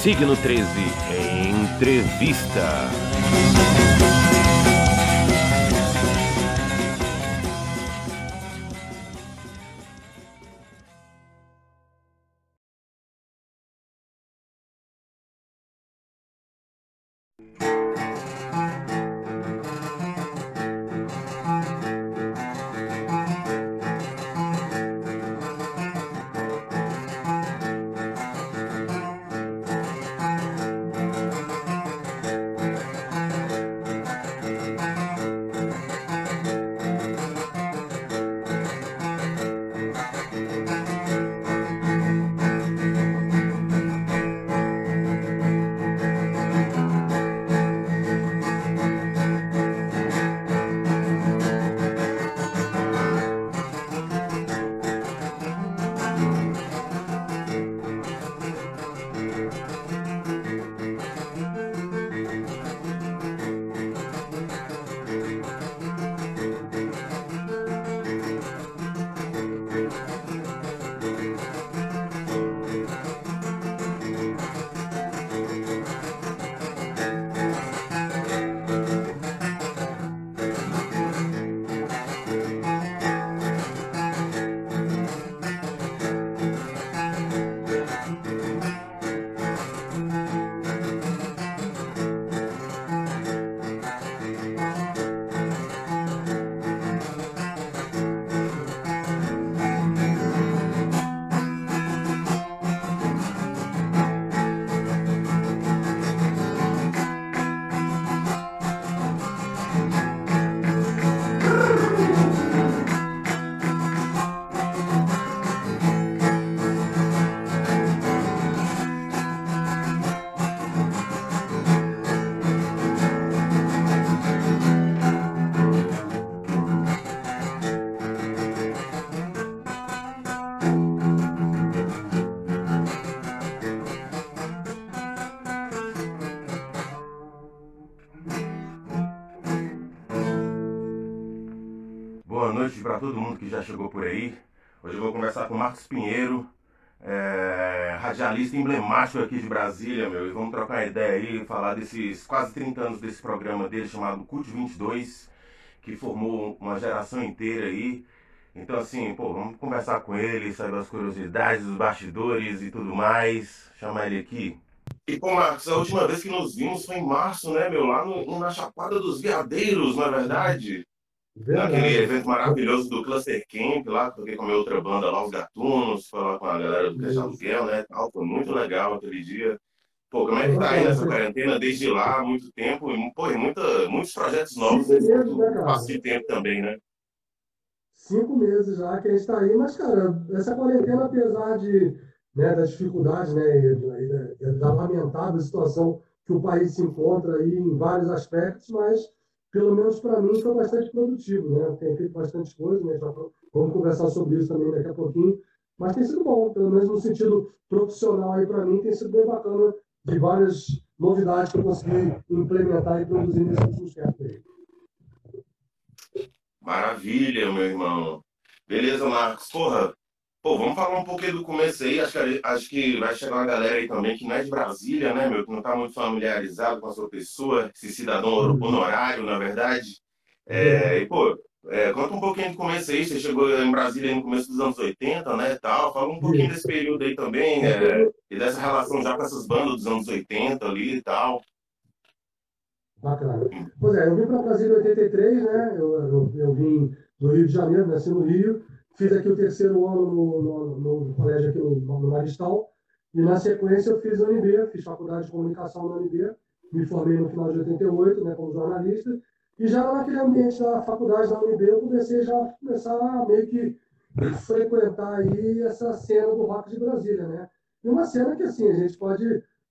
Signo 13 Entrevista. Todo mundo que já chegou por aí. Hoje eu vou conversar com Marcos Pinheiro, é, radialista emblemático aqui de Brasília, meu. E vamos trocar ideia aí, falar desses quase 30 anos desse programa dele chamado CUT 22, que formou uma geração inteira aí. Então, assim, pô, vamos conversar com ele, saber as curiosidades, os bastidores e tudo mais. Chamar ele aqui. E, pô, Marcos, a última vez que nos vimos foi em março, né, meu? Lá no, na Chapada dos Veadeiros, na verdade. Naquele evento maravilhoso do Cluster Camp, lá, toquei com a minha outra banda lá, os Gatunos, falar com a galera do Isso. Aluguel, né? Tal, foi muito legal aquele dia. Pô, como é que tá aí nessa quarentena desde lá, há muito tempo? E, pô, e muita, muitos projetos novos Cinco nesse né, de tempo também, né? Cinco meses já que a gente está aí, mas, cara, essa quarentena, apesar de, né, das dificuldades, né, e, e da lamentável situação que o país se encontra aí em vários aspectos, mas, pelo menos para mim, foi bastante produtivo, né? Tem feito bastante coisa, né? Já vamos conversar sobre isso também daqui a pouquinho, mas tem sido bom, pelo menos no sentido profissional aí para mim, tem sido bem bacana de várias novidades que eu consegui implementar e produzir nesses últimos tempos aí. Maravilha, meu irmão. Beleza, Marcos. Porra, pô, vamos falar um pouquinho do começo aí. Acho que, acho que vai chegar uma galera aí também que não é de Brasília, né, meu? Que não tá muito familiarizado com a sua pessoa, esse cidadão honorário, na verdade. É, e, pô, é, conta um pouquinho do começo aí. Você chegou em Brasília no começo dos anos 80, né, tal. Fala um pouquinho desse período aí também, é, e dessa relação já com essas bandas dos anos 80 ali e tal. Bacana. Pois é, eu vim para Brasília em 83, né? Eu, eu, eu vim do Rio de Janeiro, nasci no Rio, fiz aqui o terceiro ano no, no, no colégio aqui no, no e na sequência eu fiz a UNB, fiz faculdade de comunicação na UNB, me formei no final de 88, né, como jornalista, e já naquele ambiente da faculdade da UNB eu comecei já a começar a meio que frequentar aí essa cena do rock de Brasília, né? E uma cena que assim, a gente pode,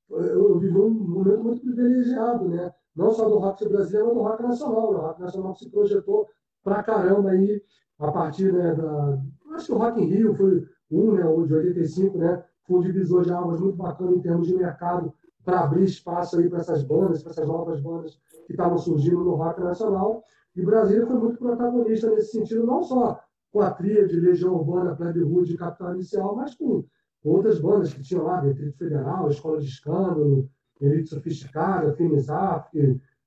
eu, vivi um momento muito privilegiado, né? não só do rock brasileiro, mas do rock nacional. O rock nacional se projetou pra caramba aí, a partir né, da. Acho que o Rock in Rio foi um, né, o de 85, né? Foi um divisor de águas muito bacana em termos de mercado para abrir espaço aí para essas bandas, para essas novas bandas que estavam surgindo no rock nacional. E Brasília foi muito protagonista nesse sentido, não só com a tríade Legião Urbana, Plebe Rude e Capital Inicial, mas com outras bandas que tinham lá, Detrito Federal, Escola de Escândalo, Elite Sofisticada, Finisaf,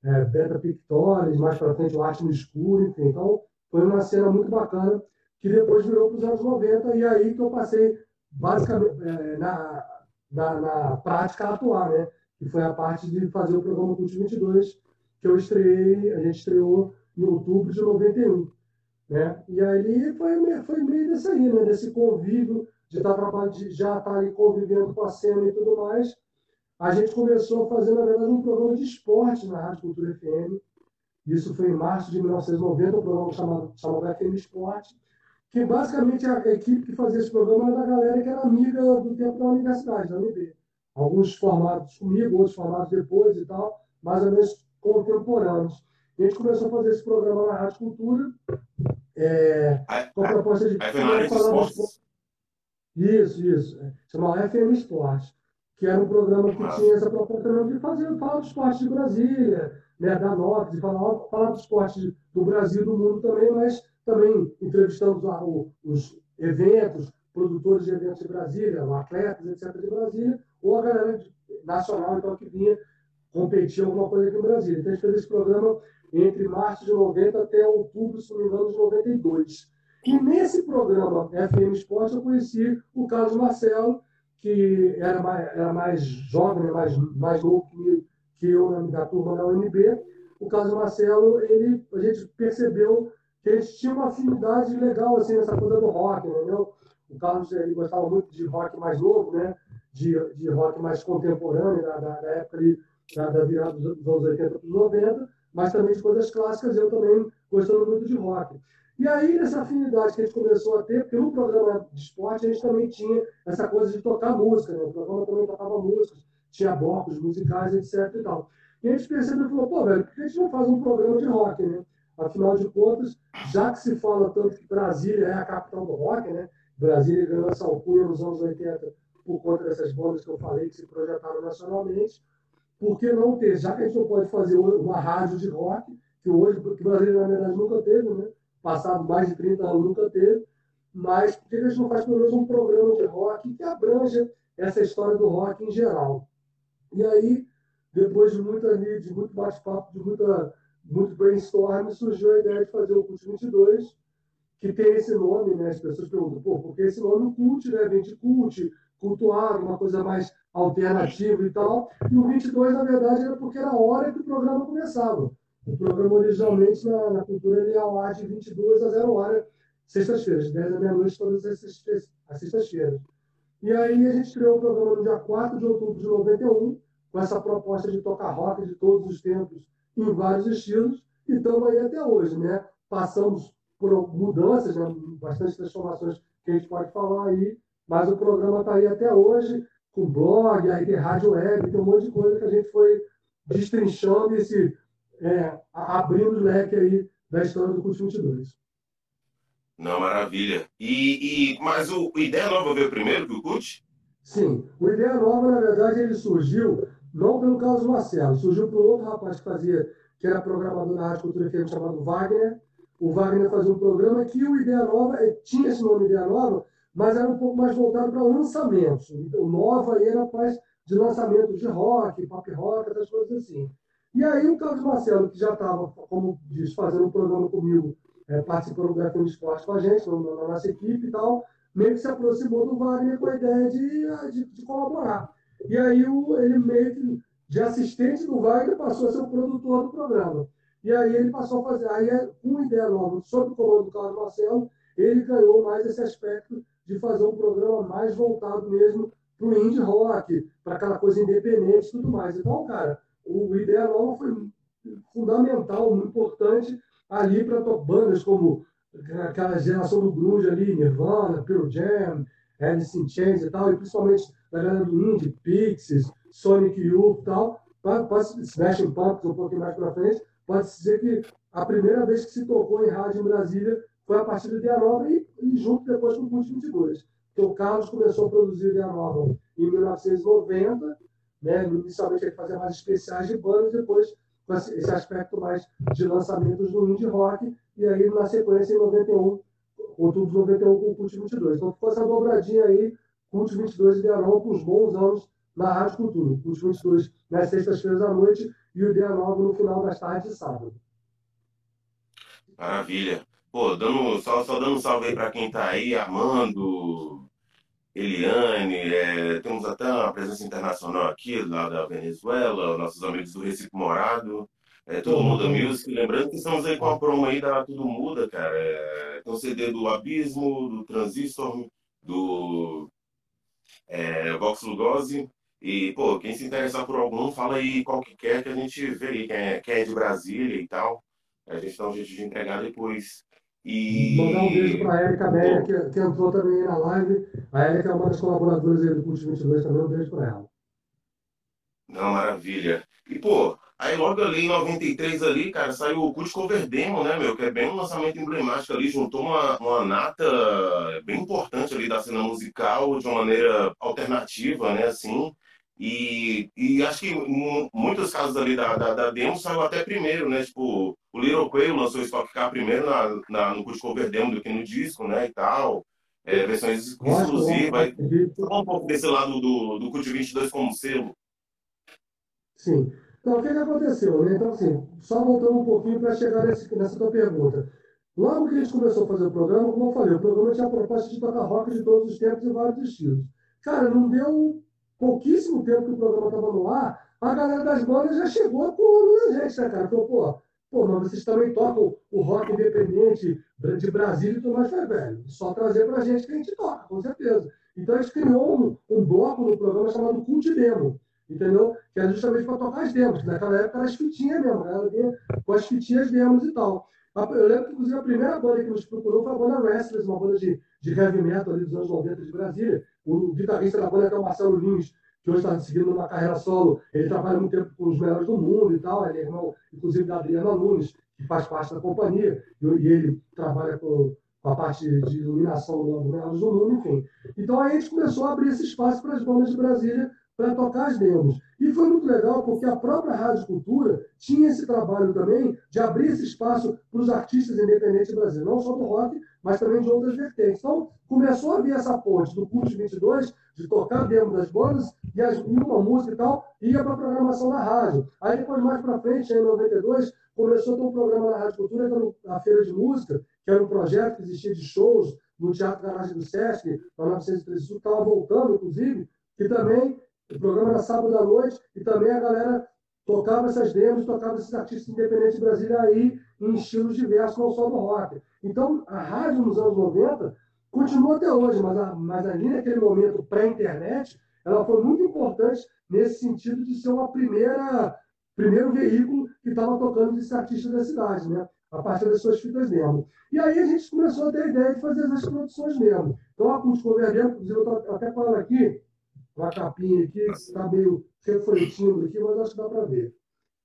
é, Beta Pictores, mais para frente o Arte no Escuro, enfim. Então, foi uma cena muito bacana, que depois virou para os anos 90, e aí que eu passei, basicamente, é, na, na, na, prática a atuar, né? Que foi a parte de fazer o programa Cult 22, que eu estreiei, a gente estreou em outubro de 91. Né? E aí foi, foi meio desse aí, né? Desse convívio, de, estar tá, de já estar tá ali convivendo com a cena e tudo mais. A gente começou fazer, na verdade, um programa de esporte na Rádio Cultura FM, isso foi em março de 1990, um programa chamado, chamado FM Esporte, que basicamente a, equipe que fazia esse programa era da galera que era amiga do tempo da universidade, da UNB. Alguns formados comigo, outros formados depois e tal, mais ou menos contemporâneos. E a gente começou a fazer esse programa na Rádio Cultura, é, com a proposta de. falar Isso, isso. É, chamava FM Esporte, que era um programa que tinha essa proposta de fazer, falar do esporte de Brasília, né, da Norte, de falar, falar do esporte do Brasil e do mundo também, mas também entrevistamos lá os eventos, produtores de eventos de Brasília, atletas, etc., de Brasília, ou a galera nacional então, que vinha competir alguma coisa aqui em Brasília. Então a gente fez esse programa entre março de 90 até outubro, se não me engano, de 92. E nesse programa FM Esporte eu conheci o Carlos Marcelo, que era mais, era mais jovem, mais, mais novo que, que eu da turma da UNB, o caso Marcelo, ele, a gente percebeu que eles tinham uma afinidade legal assim, nessa coisa do rock, entendeu? O Carlos ele gostava muito de rock mais novo, né? de, de rock mais contemporâneo, da, da, época ali, da, da virada dos, dos anos 80 para os 90, mas também de coisas clássicas, eu também gostando muito de rock. E aí, nessa afinidade que a gente começou a ter, porque no programa de esporte a gente também tinha essa coisa de tocar música, né? o programa também tocava músicas, tinha blocos musicais, etc. E, tal. e a gente percebeu e falou, pô, velho, por que a gente não faz um programa de rock, né? Afinal de contas, já que se fala tanto que Brasília é a capital do rock, né? Brasília ganhou essa alcunha nos anos 80 por conta dessas bandas que eu falei que se projetaram nacionalmente. Por que não ter? Já que a gente não pode fazer uma rádio de rock, que hoje, porque Brasília, na verdade, nunca teve, né? Passado mais de 30 anos, nunca teve. Mas por que a gente não faz pelo menos um programa de rock que abranja essa história do rock em geral? E aí, depois de muita de muito bate-papo, de muita, muito brainstorm, surgiu a ideia de fazer o Cult 22, que tem esse nome, né? As pessoas perguntam, pô, por que esse nome Cult, né? Vem de cult, cultuado, uma coisa mais alternativa e tal. E o 22, na verdade, era porque era a hora que o programa começava. O programa, originalmente, na, na cultura, ele ia ao ar de 22 a 0 hora, sextas-feiras, 10 da meia-noite, todas as sextas-feiras. E aí a gente criou o programa no dia 4 de outubro de 91, com essa proposta de tocar rock de todos os tempos, em vários estilos, e estamos aí até hoje, né? Passamos por mudanças, né? bastante transformações que a gente pode falar aí, mas o programa está aí até hoje, com blog, aí tem rádio web, tem um monte de coisa que a gente foi destrinchando e se é, abrindo o leque aí da história do Curso 22. Não, maravilha. E, e, mas o, Ideia Nova veio primeiro que o CUT? Sim. O Ideia Nova, na verdade, ele surgiu não pelo Carlos Marcelo, surgiu por outro rapaz que fazia, que era programador na Rádio Cultura FM, chamado Wagner. O Wagner fazia um programa que o Ideia Nova, eh, tinha esse nome Ideia Nova, mas era um pouco mais voltado para lançamentos. O Nova era mais de lançamento de rock, pop rock, essas coisas assim. E aí o Carlos Marcelo, que já estava, como diz, fazendo um programa comigo é, participando do FM Esporte com a gente, na, na, nossa equipe e tal, meio que se aproximou do Wagner com a ideia de, de, de colaborar. E aí o, ele meio que, de assistente do Wagner, passou a ser o produtor do programa. E aí ele passou a fazer, aí com uma ideia nova, sob o comando do Carlos Marcelo, ele ganhou mais esse aspecto de fazer um programa mais voltado mesmo para o indie rock, para aquela coisa independente e tudo mais. Então, cara, o Ideia Nova foi fundamental, muito importante ali para bandas como aquela geração do grunge ali, Nirvana, Pearl Jam, Alice in Chains e tal, e principalmente a galera do indie, Pixies, Sonic Youth e tal, pode, Smashing Pumpkins um pouquinho mais para frente, pode-se dizer que a primeira vez que se tocou em rádio em Brasília foi a partir do Ideia Nova e, e junto depois com o Cult 22. Porque o Carlos começou a produzir Ideia Nova em 1990, né? inicialmente ele fazia mais especiais de bandas, depois com esse aspecto mais de lançamentos do indie rock, e aí na sequência em 91, outubro de 91 com o Cult 22. Então ficou essa dobradinha aí Cult 22 e Nova com os bons anos na Rádio Cultura. Cult 22 nas sextas-feiras à noite e o Ideia Nova no final das tardes de sábado. Maravilha. Pô, dando, só, só dando um salve aí para quem tá aí, Armando, Eliane, é, temos até uma presença internacional aqui, lá da Venezuela, nossos amigos do Recife Morado, é, Tudo Muda Music. Lembrando que estamos aí com a promo aí da Tudo Muda, cara. É, tem o CD do Abismo, do Transistor, do é, Vox Lugosi. E, pô, quem se interessar por algum, fala aí qual que quer, que a gente vê aí quem é, quem é de Brasília e tal. A gente dá um jeito de entregar depois. E... Mandar um beijo para a Érica Meia, que, que, entrou também na live. A Érica é uma das colaboradoras aí do Curso 22 também. Um beijo para ela. Não, maravilha. E, pô, aí logo ali em 93 ali, cara, saiu o Cult Cover Demo, né, meu? Que é bem um lançamento emblemático ali, juntou uma, uma nata bem importante ali da cena musical de uma maneira alternativa, né, assim. E, e acho que muitos casos ali da, da, da demo saiu até primeiro, né? Tipo, o Little Quail lançou o Stock Car primeiro na, na, no cover demo do que no disco, né? E tal. É, versões exclusivas. Fala um pouco desse lado do, do Cult 22 como selo. Sim. Então, o que, que aconteceu? Né? Então, assim, só voltando um pouquinho para chegar nesse, nessa tua pergunta. Logo que a gente começou a fazer o programa, como eu falei, o programa tinha a proposta de tocar rock de todos os tempos e vários estilos. Cara, não deu pouquíssimo tempo que o programa estava no ar, a galera das bandas já chegou com a gente, né, cara? Falou, pô, pô, mas vocês também tocam o rock independente de Brasília e tudo mais, foi, velho. Só trazer pra gente que a gente toca, com certeza. Então a gente criou um, um bloco no programa chamado Cult Demo, entendeu? Que era justamente para tocar as demos, que naquela época era as fitinhas mesmo, era com as fitinhas demos e tal. Eu lembro que, inclusive, a primeira banda que nos procurou foi a banda Restless, uma banda de, de heavy metal ali dos anos 90 de Brasília. O guitarrista da banda é o Marcelo Lins, que hoje está seguindo uma carreira solo. Ele trabalha muito tempo com os melhores do mundo e tal. Ele é irmão, inclusive, da Adriana Nunes, que faz parte da companhia. E, ele trabalha com, a parte de iluminação do melhores do mundo, enfim. Então aí a gente começou a abrir esse espaço para as bandas de Brasília para tocar as demos. E foi muito legal porque a própria Rádio Cultura tinha esse trabalho também de abrir esse espaço para os artistas independentes do Brasil, não só do rock, mas também de outras vertentes. Então, começou a vir essa ponte do Curso 22, de tocar demo das bandas, e, as, uma música e tal, ia para a programação da rádio. Aí depois, mais para frente, em 92, começou a ter um programa na Rádio Cultura, que era a Feira de Música, que era um projeto que existia de shows no Teatro Garagem do Sesc, na 913 Sul, estava voltando, inclusive, que também o programa era sábado à noite e também a galera tocava essas demos, tocava esses artistas independentes de Brasília aí em estilos diversos, não só do rock. Então, a rádio nos anos 90 continua até hoje, mas, a, mas ali naquele momento pré-internet, ela foi muito importante nesse sentido de ser uma primeira primeiro veículo que estava tocando esses artistas da cidade, né? a partir das suas fitas demo. E aí a gente começou a ter a ideia de fazer as produções mesmo. Então, a Acústico Convergente, inclusive, eu estou até falando aqui, uma capinha aqui, está meio refletindo aqui, mas acho que dá para ver.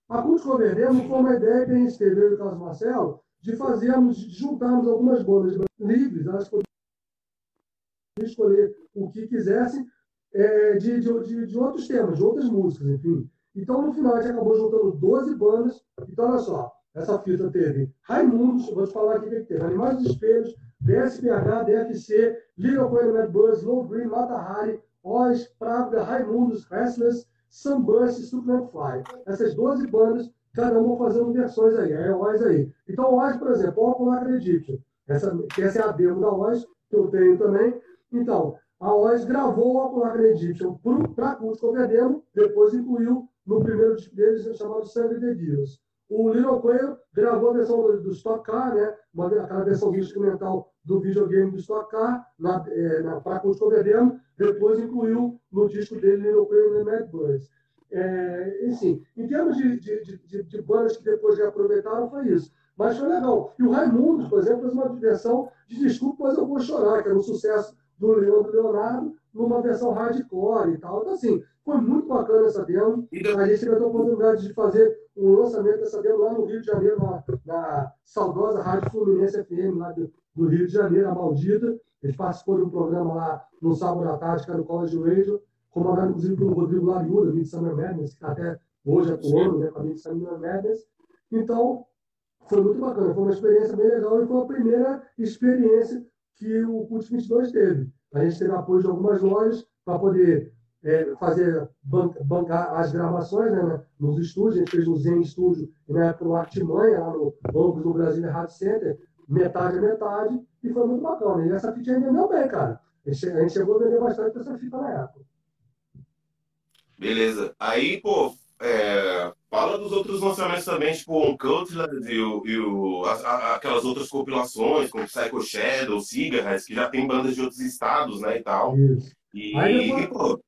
A Cruz Convergemos foi uma ideia que a gente teve, eu e o Carlos Marcelo, de fazermos, de juntarmos algumas bandas livres, elas poderiam escolher o que quisessem, é, de, de, de, outros temas, de outras músicas, enfim. Então, no final, a gente acabou juntando 12 bandas. Então, olha só, essa fita teve Raimundos, vou te falar aqui o que teve, Animais dos Espelhos, DSPH, DFC, Little Coelho Mad Buzz, Low Green, Mata Hari, Oz, Pravda, Raimundos, Restless, Sunburst e Succulent Fly. Essas 12 bandas, cada uma fazendo versões aí, é Oz aí. Então, Oz, por exemplo, Popular Acredite. Essa, essa é a demo da Oz, que eu tenho também. Então, a Oz gravou o Popular Acredite para acústico demo, depois incluiu no primeiro deles, chamado Sangue de Dias. O Little Quail gravou a versão do, Stock Car, né? Aquela versão instrumental do videogame do Stock Car, na, é, na, demo, depois incluiu no disco dele Little Quail e Mad Buzz. É, enfim, em termos de, de, de, de, bandas que depois reaproveitaram, foi isso. Mas foi legal. E o Raimundo, por exemplo, fez uma versão de Desculpa, mas eu vou chorar, que era um sucesso do Leandro Leonardo, numa versão hardcore e tal. Então, assim, foi muito bacana essa demo. A gente teve a oportunidade de fazer um lançamento dessa demo lá no Rio de Janeiro, na, na saudosa Rádio Fluminense FM, lá do, do Rio de Janeiro, a Maldita. Ele participou de um programa lá no sábado à tarde, que era no College Radio, comandado inclusive pelo Rodrigo Lariuda, do Summer Madness, que até hoje atuando né, com a Midsummer Madness. Então, foi muito bacana, foi uma experiência bem legal e foi a primeira experiência que o Cult 22 teve. A gente teve apoio de algumas lojas para poder é, fazer bancar as gravações né, nos estúdios. A gente fez no Zen Studio e na época no Artimanha, lá no Bancos do Brasil Rádio Center, metade a metade, e foi muito bacana. E essa fita vendeu bem, cara. A gente chegou a vender bastante essa fita na época. Beleza. Aí, pô, é, fala dos outros lançamentos também, tipo o Cutlass e, o, e o, as, a, aquelas outras compilações, como Psycho Shadow, Cigarettes, que já tem bandas de outros estados, né, e tal. Isso. E, aí, depois... pô,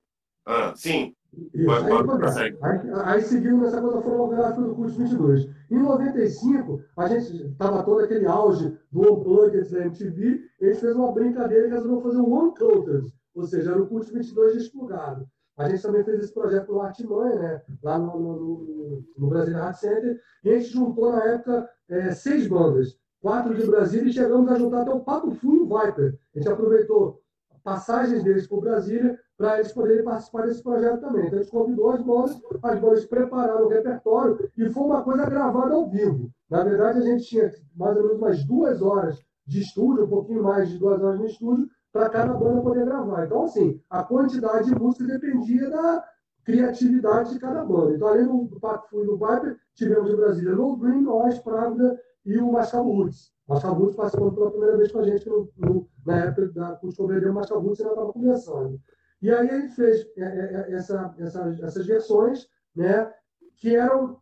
ah, sim. Isso. Aí, pode, aí, aí seguindo nessa coisa fonográfica do curso 22. Em 95, a gente estava todo aquele auge do Unplugged da MTV, a gente fez uma brincadeira e resolveu fazer um One Counted, ou seja, era o curso 22 desplugado. A gente também fez esse projeto no Artimanha, né? lá no, no, no Brasília Art Center, e a gente juntou na época é, seis bandas, quatro de Brasília, e chegamos a juntar até o Pato Fu e o Viper. A gente aproveitou passagens deles por Brasília para eles poderem participar desse projeto também. Então a gente convidou as bandas, as bandas prepararam o repertório e foi uma coisa gravada ao vivo. Na verdade, a gente tinha mais ou menos umas duas horas de estúdio, um pouquinho mais de duas horas no estúdio, para cada banda poder gravar. Então, assim, a quantidade de música dependia da criatividade de cada banda. Então, além do Pato Fui do Viper, tivemos em Brasília No Green, Oz, Pravda e o Mascal Woods. Mascal Woods pela primeira vez com a gente no, no, na época da Obrigado, o Mascal Woods ainda estava começando. E aí gente fez é, é, é, essa, essa, essas versões, né, que eram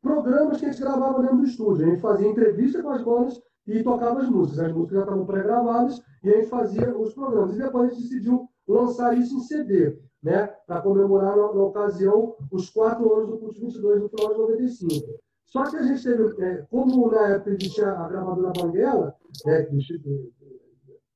programas que a gente gravava dentro do estúdio. A gente fazia entrevista com as bandas e tocava as músicas. As músicas já estavam pré-gravadas e a gente fazia os programas. E depois a gente decidiu lançar isso em CD, né? Para comemorar, na, na, ocasião, os quatro anos do Culto 22, no final de 95. Só que a gente teve, é, como na época existia a gravadora Banguela, né,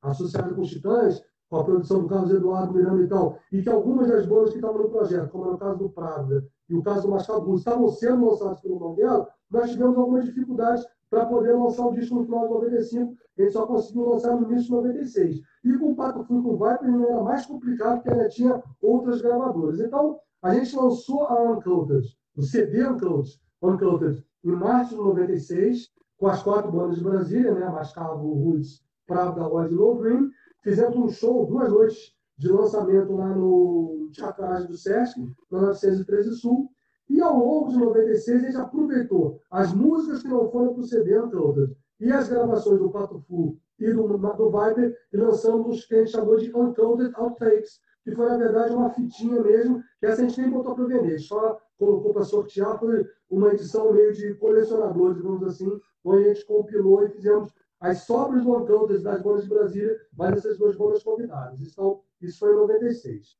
associada com os Titãs, com a produção do Carlos Eduardo Miranda e tal, e que algumas das bandas que estavam no projeto, como era o caso do Prada e o caso do Mascabu, estavam sendo lançados pelo Banguela, nós tivemos algumas dificuldades para poder lançar o disco no final de 95. Ele só conseguiu lançar no início de 96. E com o Pato Fui com o Viper não era mais complicado, porque ainda tinha outras gravadoras. Então, a gente lançou a Uncounted, o CD Uncounted, Uncounted em março de 96, com as quatro bandas de Brasília, né? Mascavo, Roots, Pravda, Oz Green. Fizemos um show, duas noites de lançamento lá no Teatro do Sesc, na 913 Sul. E ao longo de 96, a gente aproveitou as músicas que não foram para o CD todas e as gravações do Pato Fu e do, do Viper e lançamos os que a gente chamou de Uncounted Outtakes, que foi, na verdade, uma fitinha mesmo, que essa a gente nem botou para vender, só colocou para sortear, foi uma edição meio de colecionador, digamos assim, onde a gente compilou e fizemos as sobras do Uncounted das bandas de Brasília, mas essas duas bandas convidadas. Então, isso foi em 96.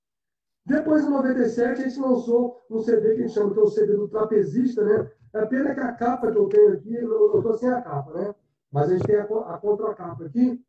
Depois, em 97, a gente lançou um CD que a gente chama que é o CD do trapezista, né? É pena que a capa que eu tenho aqui, eu estou sem a capa, né? Mas a gente tem a, a contracapa aqui,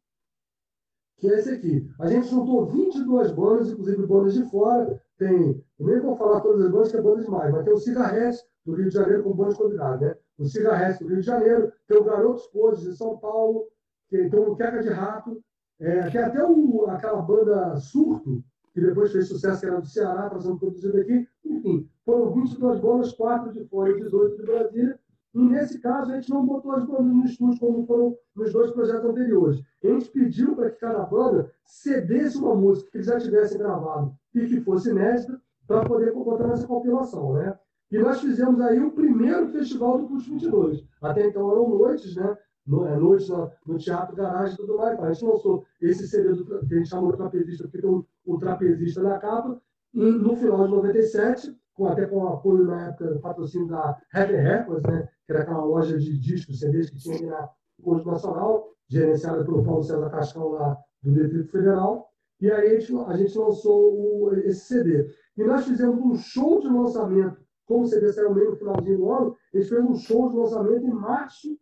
que é esse aqui. A gente juntou 22 bandas, inclusive bandas de fora. Tem, eu nem vou falar todas as bandas, que é banda demais, mas tem o Cigarrete, do Rio de Janeiro, com bandas convidadas, né? O Cigarrete, do Rio de Janeiro, tem o Garotos Podres, de São Paulo, tem, tem o Queca de Rato, é, até o, aquela banda Surto, que depois fez sucesso, que era do Ceará, está sendo produzido aqui. Enfim, foram 22 bandas, 4 de fora e 18 de Brasília. E nesse caso, a gente não botou as bandas no estúdio, como foram nos dois projetos anteriores. A gente pediu para que cada banda cedesse uma música que eles já tivessem gravado e que fosse inédita, para poder botar nessa compilação. Né? E nós fizemos aí o primeiro festival do Curso 22. Até então eram noites, né? no, é, noite no, no, teatro, garagem e tudo mais. A gente lançou esse CD do, que a gente chamou de trapezista, porque tem um, um trapezista na capa, e no final de 97, com, até com o apoio na época do patrocínio da Heavy Records, né, que era aquela loja de discos, CDs que tinha aqui na Conjunto Nacional, gerenciada pelo Paulo César Cascão lá do Distrito Federal. E aí a gente, a gente lançou o, esse CD. E nós fizemos um show de lançamento, como o CD saiu meio no finalzinho do ano, eles fez um show de lançamento em março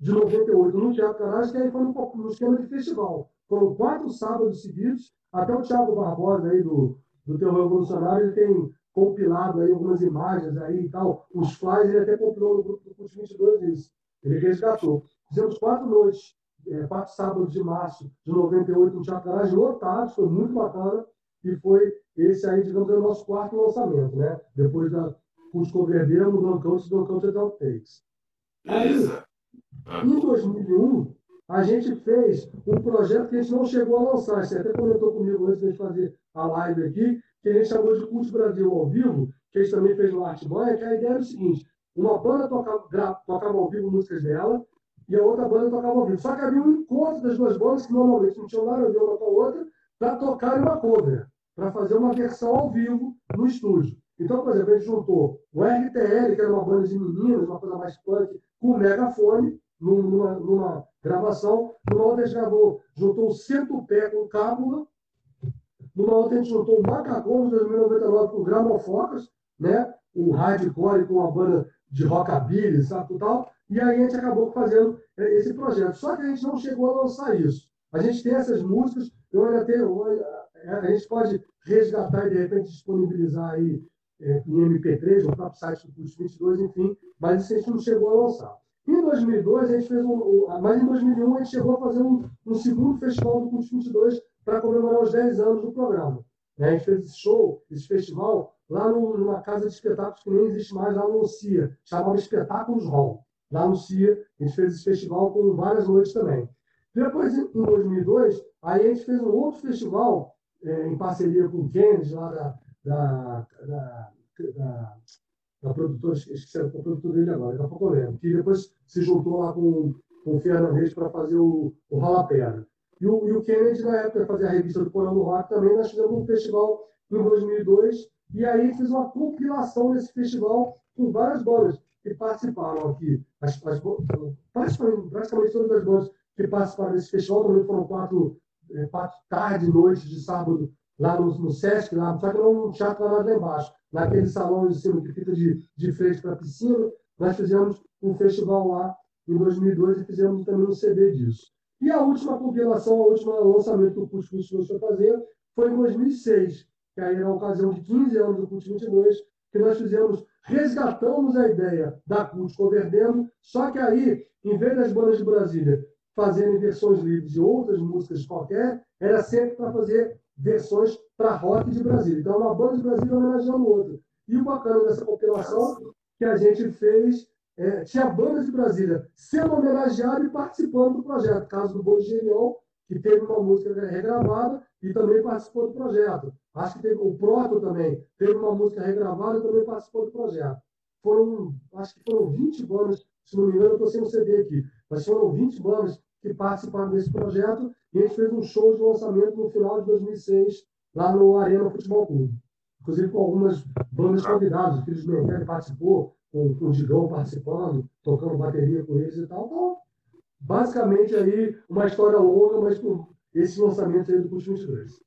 de 98 no Teatro Canais, que aí foi no, no esquema de festival. Foram quatro sábados seguidos, até o Thiago Barbosa aí do, do Terror Revolucionário, ele tem compilado aí algumas imagens aí e tal, os flyers, ele até compilou no grupo do Curso 22 isso. Ele resgatou. Fizemos quatro noites, é, quatro sábados de março de 98 no Teatro Garagem, lotados, foi muito bacana, e foi esse aí, digamos, é o nosso quarto lançamento, né? Depois da Curso Converbermo, Don Counts e Don Counts Outtakes. Aí, em 2001, a gente fez um projeto que a gente não chegou a lançar. Você até comentou comigo antes de fazer a live aqui, que a gente chamou de Curso Brasil ao vivo, que a gente também fez no Arte Banha, que a ideia era o seguinte: uma banda tocava, tocava ao vivo músicas dela e a outra banda tocava ao vivo. Só que havia um encontro das duas bandas que normalmente não tinham nada a ver uma com a outra para tocar uma cover, para fazer uma versão ao vivo no estúdio. Então, por exemplo, gente juntou o RTL, que era uma banda de meninas, uma coisa mais punk, com o megafone, numa, numa gravação. Outra a gente gravou, juntou o Centopé com Cábula. Numa outra a gente juntou o Macacão de 2099 com Gramofocas, né? o hardcore com uma banda de rockabilly, sabe, tal. E aí a gente acabou fazendo é, esse projeto. Só que a gente não chegou a lançar isso. A gente tem essas músicas, eu ainda tenho, a gente pode resgatar e de repente disponibilizar aí é, em MP3, no próprio site do Curso 22, enfim, mas isso a gente não chegou a lançar. Em 2002, a gente fez um. Mas em 2001, a gente chegou a fazer um, um segundo festival do Curso 22 para comemorar os 10 anos do programa. A gente fez esse show, esse festival, lá no, numa casa de espetáculos que nem existe mais, lá no CIA, chamava Espetáculos Hall. Lá no CIA, a gente fez esse festival com várias noites também. Depois, em 2002, aí a gente fez um outro festival, é, em parceria com o Kennedy, lá da, da, da, da da produtora, esqueci a produtora dele agora, daqui a que depois se juntou lá com, com o Fernandes para fazer o, o Ralapera. E o, e o Kennedy, na época, fazia a revista do Porão do Rock também, nós fizemos um festival em 2002, e aí fiz uma compilação desse festival com várias bandas que participaram aqui. As, as, praticamente, praticamente todas as bandas que participaram desse festival também foram quatro, é, tarde, noites de sábado lá no, no Sesc, lá, só que não no teatro lá, embaixo naquele salão de cima que fica de, de frente para a piscina, nós fizemos um festival lá em 2002 e fizemos também um CD disso. E a última compilação, o último lançamento do Curso 22 foi fazer foi em 2006, que aí era a ocasião de 15 anos do Curso 22, que nós fizemos, resgatamos a ideia da CUT Cover Demo, só que aí, em vez das bandas de Brasília fazerem versões livres de outras músicas qualquer, era sempre para fazer versões para rock de Brasília. Então, uma banda de Brasília homenageando outra. E o bacana dessa compilação que a gente fez, é, tinha bandas de Brasília sendo homenageadas e participando do projeto. Caso do Bom Genial, que teve uma música regravada e também participou do projeto. Acho que teve o Proto também, teve uma música regravada e também participou do projeto. Foram, acho que foram 20 bandas, se não me engano, eu estou sem o CD aqui, mas foram 20 bandas que participaram desse projeto e a gente fez um show de lançamento no final de 2006 lá no Arena Futebol Clube. Inclusive com algumas bandas convidadas, o Cris Mercado participou, com, com o Digão participando, tocando bateria com eles e tal. Então, basicamente aí uma história longa, mas com esse lançamento aí do Curso 22.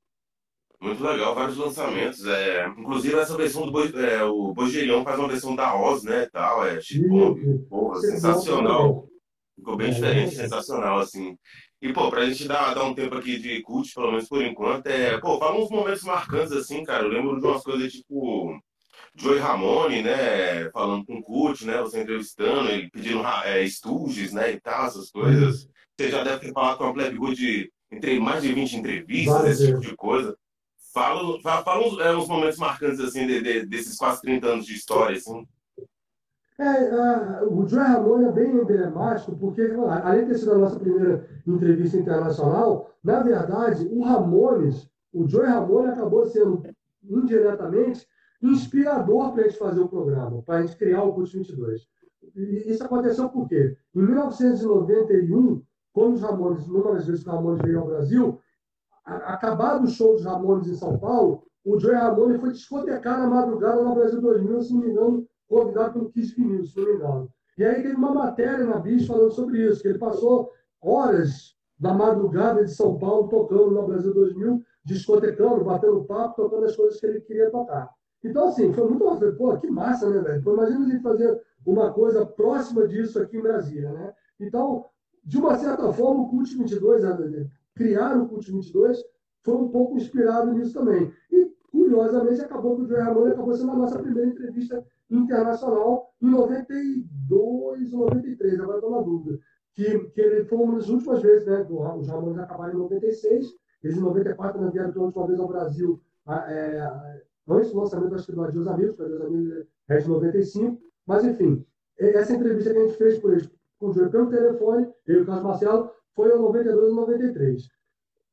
Muito legal, vários lançamentos. É, inclusive essa versão do Boi, é, o Bogerião faz uma versão da Oz, né? Tal, é tipo, porra, sensacional. Ficou bem diferente, sensacional, assim. E, pô, pra gente dar, dar um tempo aqui de cult, pelo menos por enquanto, é. Pô, fala uns momentos marcantes, assim, cara. Eu lembro de umas coisas tipo. Joey Ramone, né? Falando com o Kurt, né? Você entrevistando, ele pedindo é, estúdios, né? E tal, essas coisas. Você já deve ter falado com a Plebe Good entre mais de 20 entrevistas, esse tipo de coisa. Fala, fala, fala uns, é, uns momentos marcantes, assim, de, de, desses quase 30 anos de história, assim. É, o Joe Ramone é bem emblemático, porque, além de ter sido a nossa primeira entrevista internacional, na verdade, o Ramones, o Joe Ramone acabou sendo, indiretamente, inspirador para a gente fazer o programa, para a gente criar o Curso 22. E isso aconteceu por quê? Em 1991, quando os Ramones, numa das vezes que o Ramones veio ao Brasil, acabado o show dos Ramones em São Paulo, o Joe Ramone foi discotecar na madrugada no Brasil 2000, se não me engano, convidado pelo Kiss Vinil, se não me engano. E aí teve uma matéria na Bis falando sobre isso, que ele passou horas da madrugada de São Paulo tocando no Brasil 2000, discotecando, batendo papo, tocando as coisas que ele queria tocar. Então, assim, foi muito massa. Pô, que massa, né, velho? Pô, imagina a gente fazer uma coisa próxima disso aqui em Brasília, né? Então, de uma certa forma, o Cult 22, criar o Cult 22, foi um pouco inspirado nisso também. E, curiosamente, acabou que o Joey Ramone acabou sendo a nossa primeira entrevista internacional em 92 ou 93, agora estou na dúvida. Que, que ele foi uma das últimas vezes, né? Os Ramones acabaram em 96, eles em 94 né, vieram pela última vez ao Brasil, é, antes do lançamento acho que do Adios Amigos, que o Adios Amigos é de 95, mas enfim, essa entrevista que a gente fez por eles, com o Joey pelo telefone, eu e o Carlos Marcelo, foi o 92 e 93.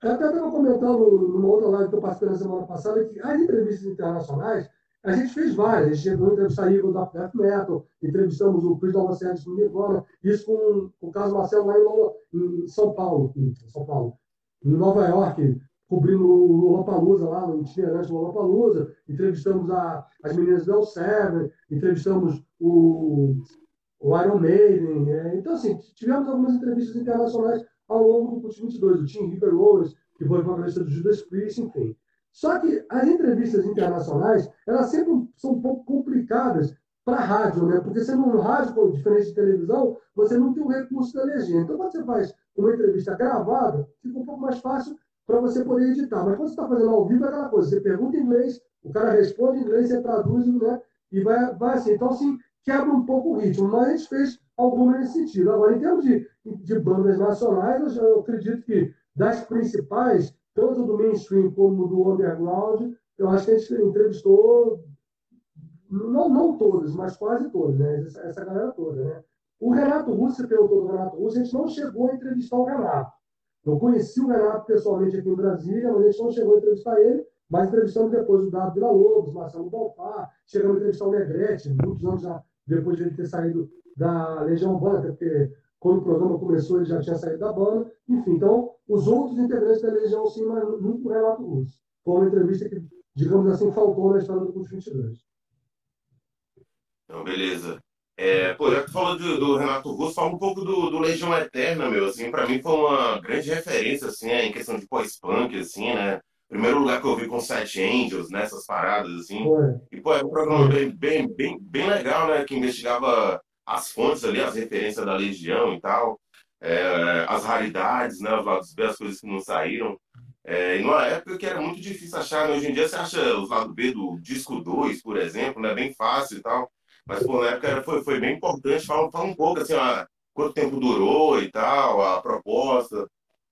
Eu até estava comentando numa outra live que eu participei na semana passada que as entrevistas internacionais, a gente fez várias. A gente chegou a entrevistar da Death Metal, entrevistamos o Chris Dalmacetti no Nirvana, isso com, com o Carlos Marcelo lá em, São Paulo, em São Paulo. Em Nova York, cobrindo o Lollapalooza lá, no itinerante do Lollapalooza, entrevistamos a, as meninas do Seven, entrevistamos o, o Iron Maiden. Né? Então, assim, tivemos algumas entrevistas internacionais ao longo do Putz 22, o Tim Ripper Owens, que foi vocalista do Judas Priest, enfim. Só que as entrevistas internacionais, elas sempre são um pouco complicadas para rádio, né? Porque você no rádio, diferente de televisão, você não tem o recurso da legenda. Então, quando você faz uma entrevista gravada, fica um pouco mais fácil para você poder editar. Mas quando você está fazendo ao vivo, é aquela coisa, você pergunta em inglês, o cara responde em inglês, você traduz, né? E vai, vai assim. Então, assim, quebra um pouco o ritmo. Mas a gente fez alguma nesse sentido. Agora, em termos de, de bandas nacionais, eu, eu acredito que das principais, tanto do mainstream como do underground, eu acho que a gente entrevistou, não, não todas, mas quase todas, né? essa, essa galera toda. Né? O Renato Russo, você perguntou do Renato Russo, a gente não chegou a entrevistar o Renato. Eu conheci o Renato pessoalmente aqui em Brasília, mas a gente não chegou a entrevistar ele, mas entrevistamos depois o Dado Vila Lobos, Marcelo Balpá, chegamos a entrevistar o Negrete, muitos anos já depois de ele ter saído da Legião Urbana, porque quando o programa começou ele já tinha saído da banda. Enfim, então, os outros integrantes da Legião, sim, mas nunca o Renato Russo. Foi uma entrevista que, digamos assim, faltou na história do Curso 22. Então, beleza. É, pô, já que tu falou do, do, Renato Russo, fala um pouco do, do, Legião Eterna, meu, assim, pra mim foi uma grande referência, assim, né, em questão de pós-punk, assim, né, primeiro lugar que eu vi com Sete Angels, nessas né, paradas, assim, foi. e, pô, é um programa bem, bem, bem, bem legal, né, que investigava as fontes ali, as referências da Legião e tal, é, as raridades, né, B, as coisas que não saíram, é, e numa época que era muito difícil achar, né, hoje em dia você acha os lados B do disco 2, por exemplo, né, bem fácil e tal, mas, pô, na época foi, foi bem importante. Fala, fala um pouco, assim, ó, quanto tempo durou e tal, a proposta.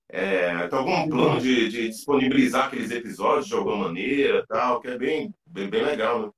É, tem algum plano de, de, disponibilizar aqueles episódios de alguma maneira tal, que é bem, bem, bem legal, né?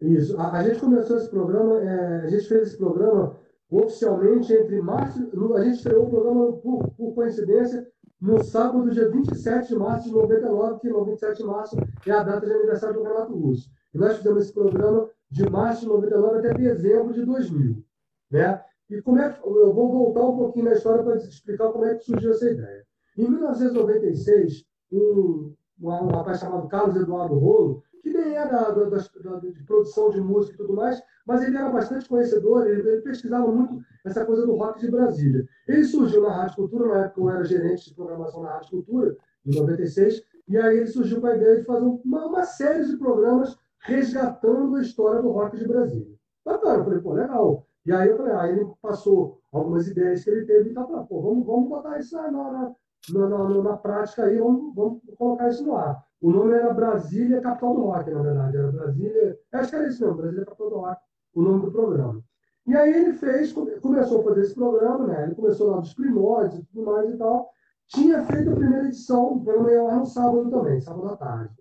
Isso. A, a, gente começou esse programa, é, a gente fez esse programa oficialmente entre março. No, a gente estreou o programa, por, por, coincidência, no sábado, dia 27 de março de 99, que 27 de março é a data de aniversário do Renato Russo. E nós fizemos esse programa de março de 99 até dezembro de 2000. Né? E como é que, eu vou voltar um pouquinho na história para explicar como é que surgiu essa ideia. Em 1996, um, um rapaz chamado Carlos Eduardo Rolo, que nem é da, da, da, de produção de música e tudo mais, mas ele era bastante conhecedor, ele, ele, pesquisava muito essa coisa do rock de Brasília. Ele surgiu na Rádio Cultura, na época eu era gerente de programação na Rádio Cultura, em 96, e aí ele surgiu com a ideia de fazer uma, uma série de programas resgatando a história do rock de Brasília. Bacana, eu falei, pô, legal. E aí eu falei, aí ele passou algumas ideias que ele teve e tá falando, pô, vamos, vamos botar isso na, na, na, na, na prática aí, vamos, vamos colocar isso no ar. O nome era Brasília Capital do Rock, na verdade. Era Brasília. Acho que era isso mesmo, Brasília Capital do Rock, o nome do programa. E aí ele fez, começou a fazer esse programa, né? Ele começou lá dos primórdios e tudo mais e tal. Tinha feito a primeira edição, o programa no sábado também, sábado à tarde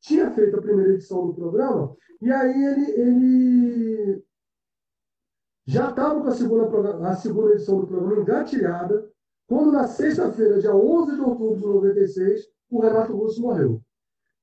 tinha feito a primeira edição do programa, e aí ele, ele já estava com a segunda, a segunda edição do programa engatilhada, quando na sexta-feira, dia 11 de outubro de 96, o Renato Russo morreu.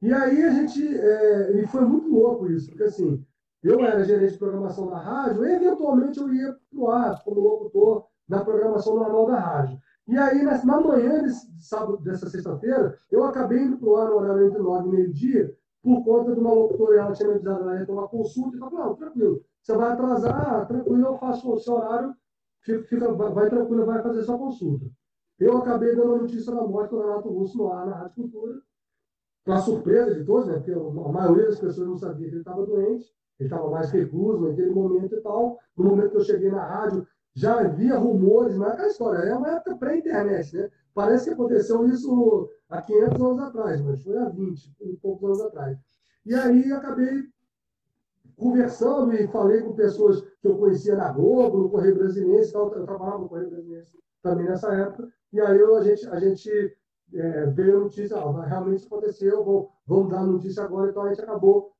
E aí a gente, é, e foi muito louco isso, porque assim, eu era gerente de programação da rádio, eventualmente eu ia para o ar como locutor da programação normal da rádio. E aí, na manhã desse sábado, dessa sexta-feira, eu acabei indo para o ar no horário entre 9 e meio-dia, por conta de uma locutora, ela tinha me avisado, ela ia tomar consulta, e falou, não, tranquilo, você vai atrasar, tranquilo, eu faço o seu horário, fica, vai, vai tranquilo, vai fazer sua consulta. Eu acabei dando a notícia da morte do Renato Russo no ar, na Rádio Cultura, para surpresa de todos, né, porque a maioria das pessoas não sabia que ele estava doente, ele estava mais recluso naquele momento e tal. No momento que eu cheguei na rádio, já havia rumores, mas aquela história, é uma época pré-internet, né? Parece que aconteceu isso há 500 anos atrás, mas foi há 20 e poucos anos atrás. E aí acabei conversando e falei com pessoas que eu conhecia na Globo, no Correio Brasileiro, tal, eu trabalhava no Correio Brasileiro também nessa época, e aí eu, a gente, a gente é, veio a notícia, ah, realmente aconteceu, vamos, vamos dar a notícia agora, então a gente acabou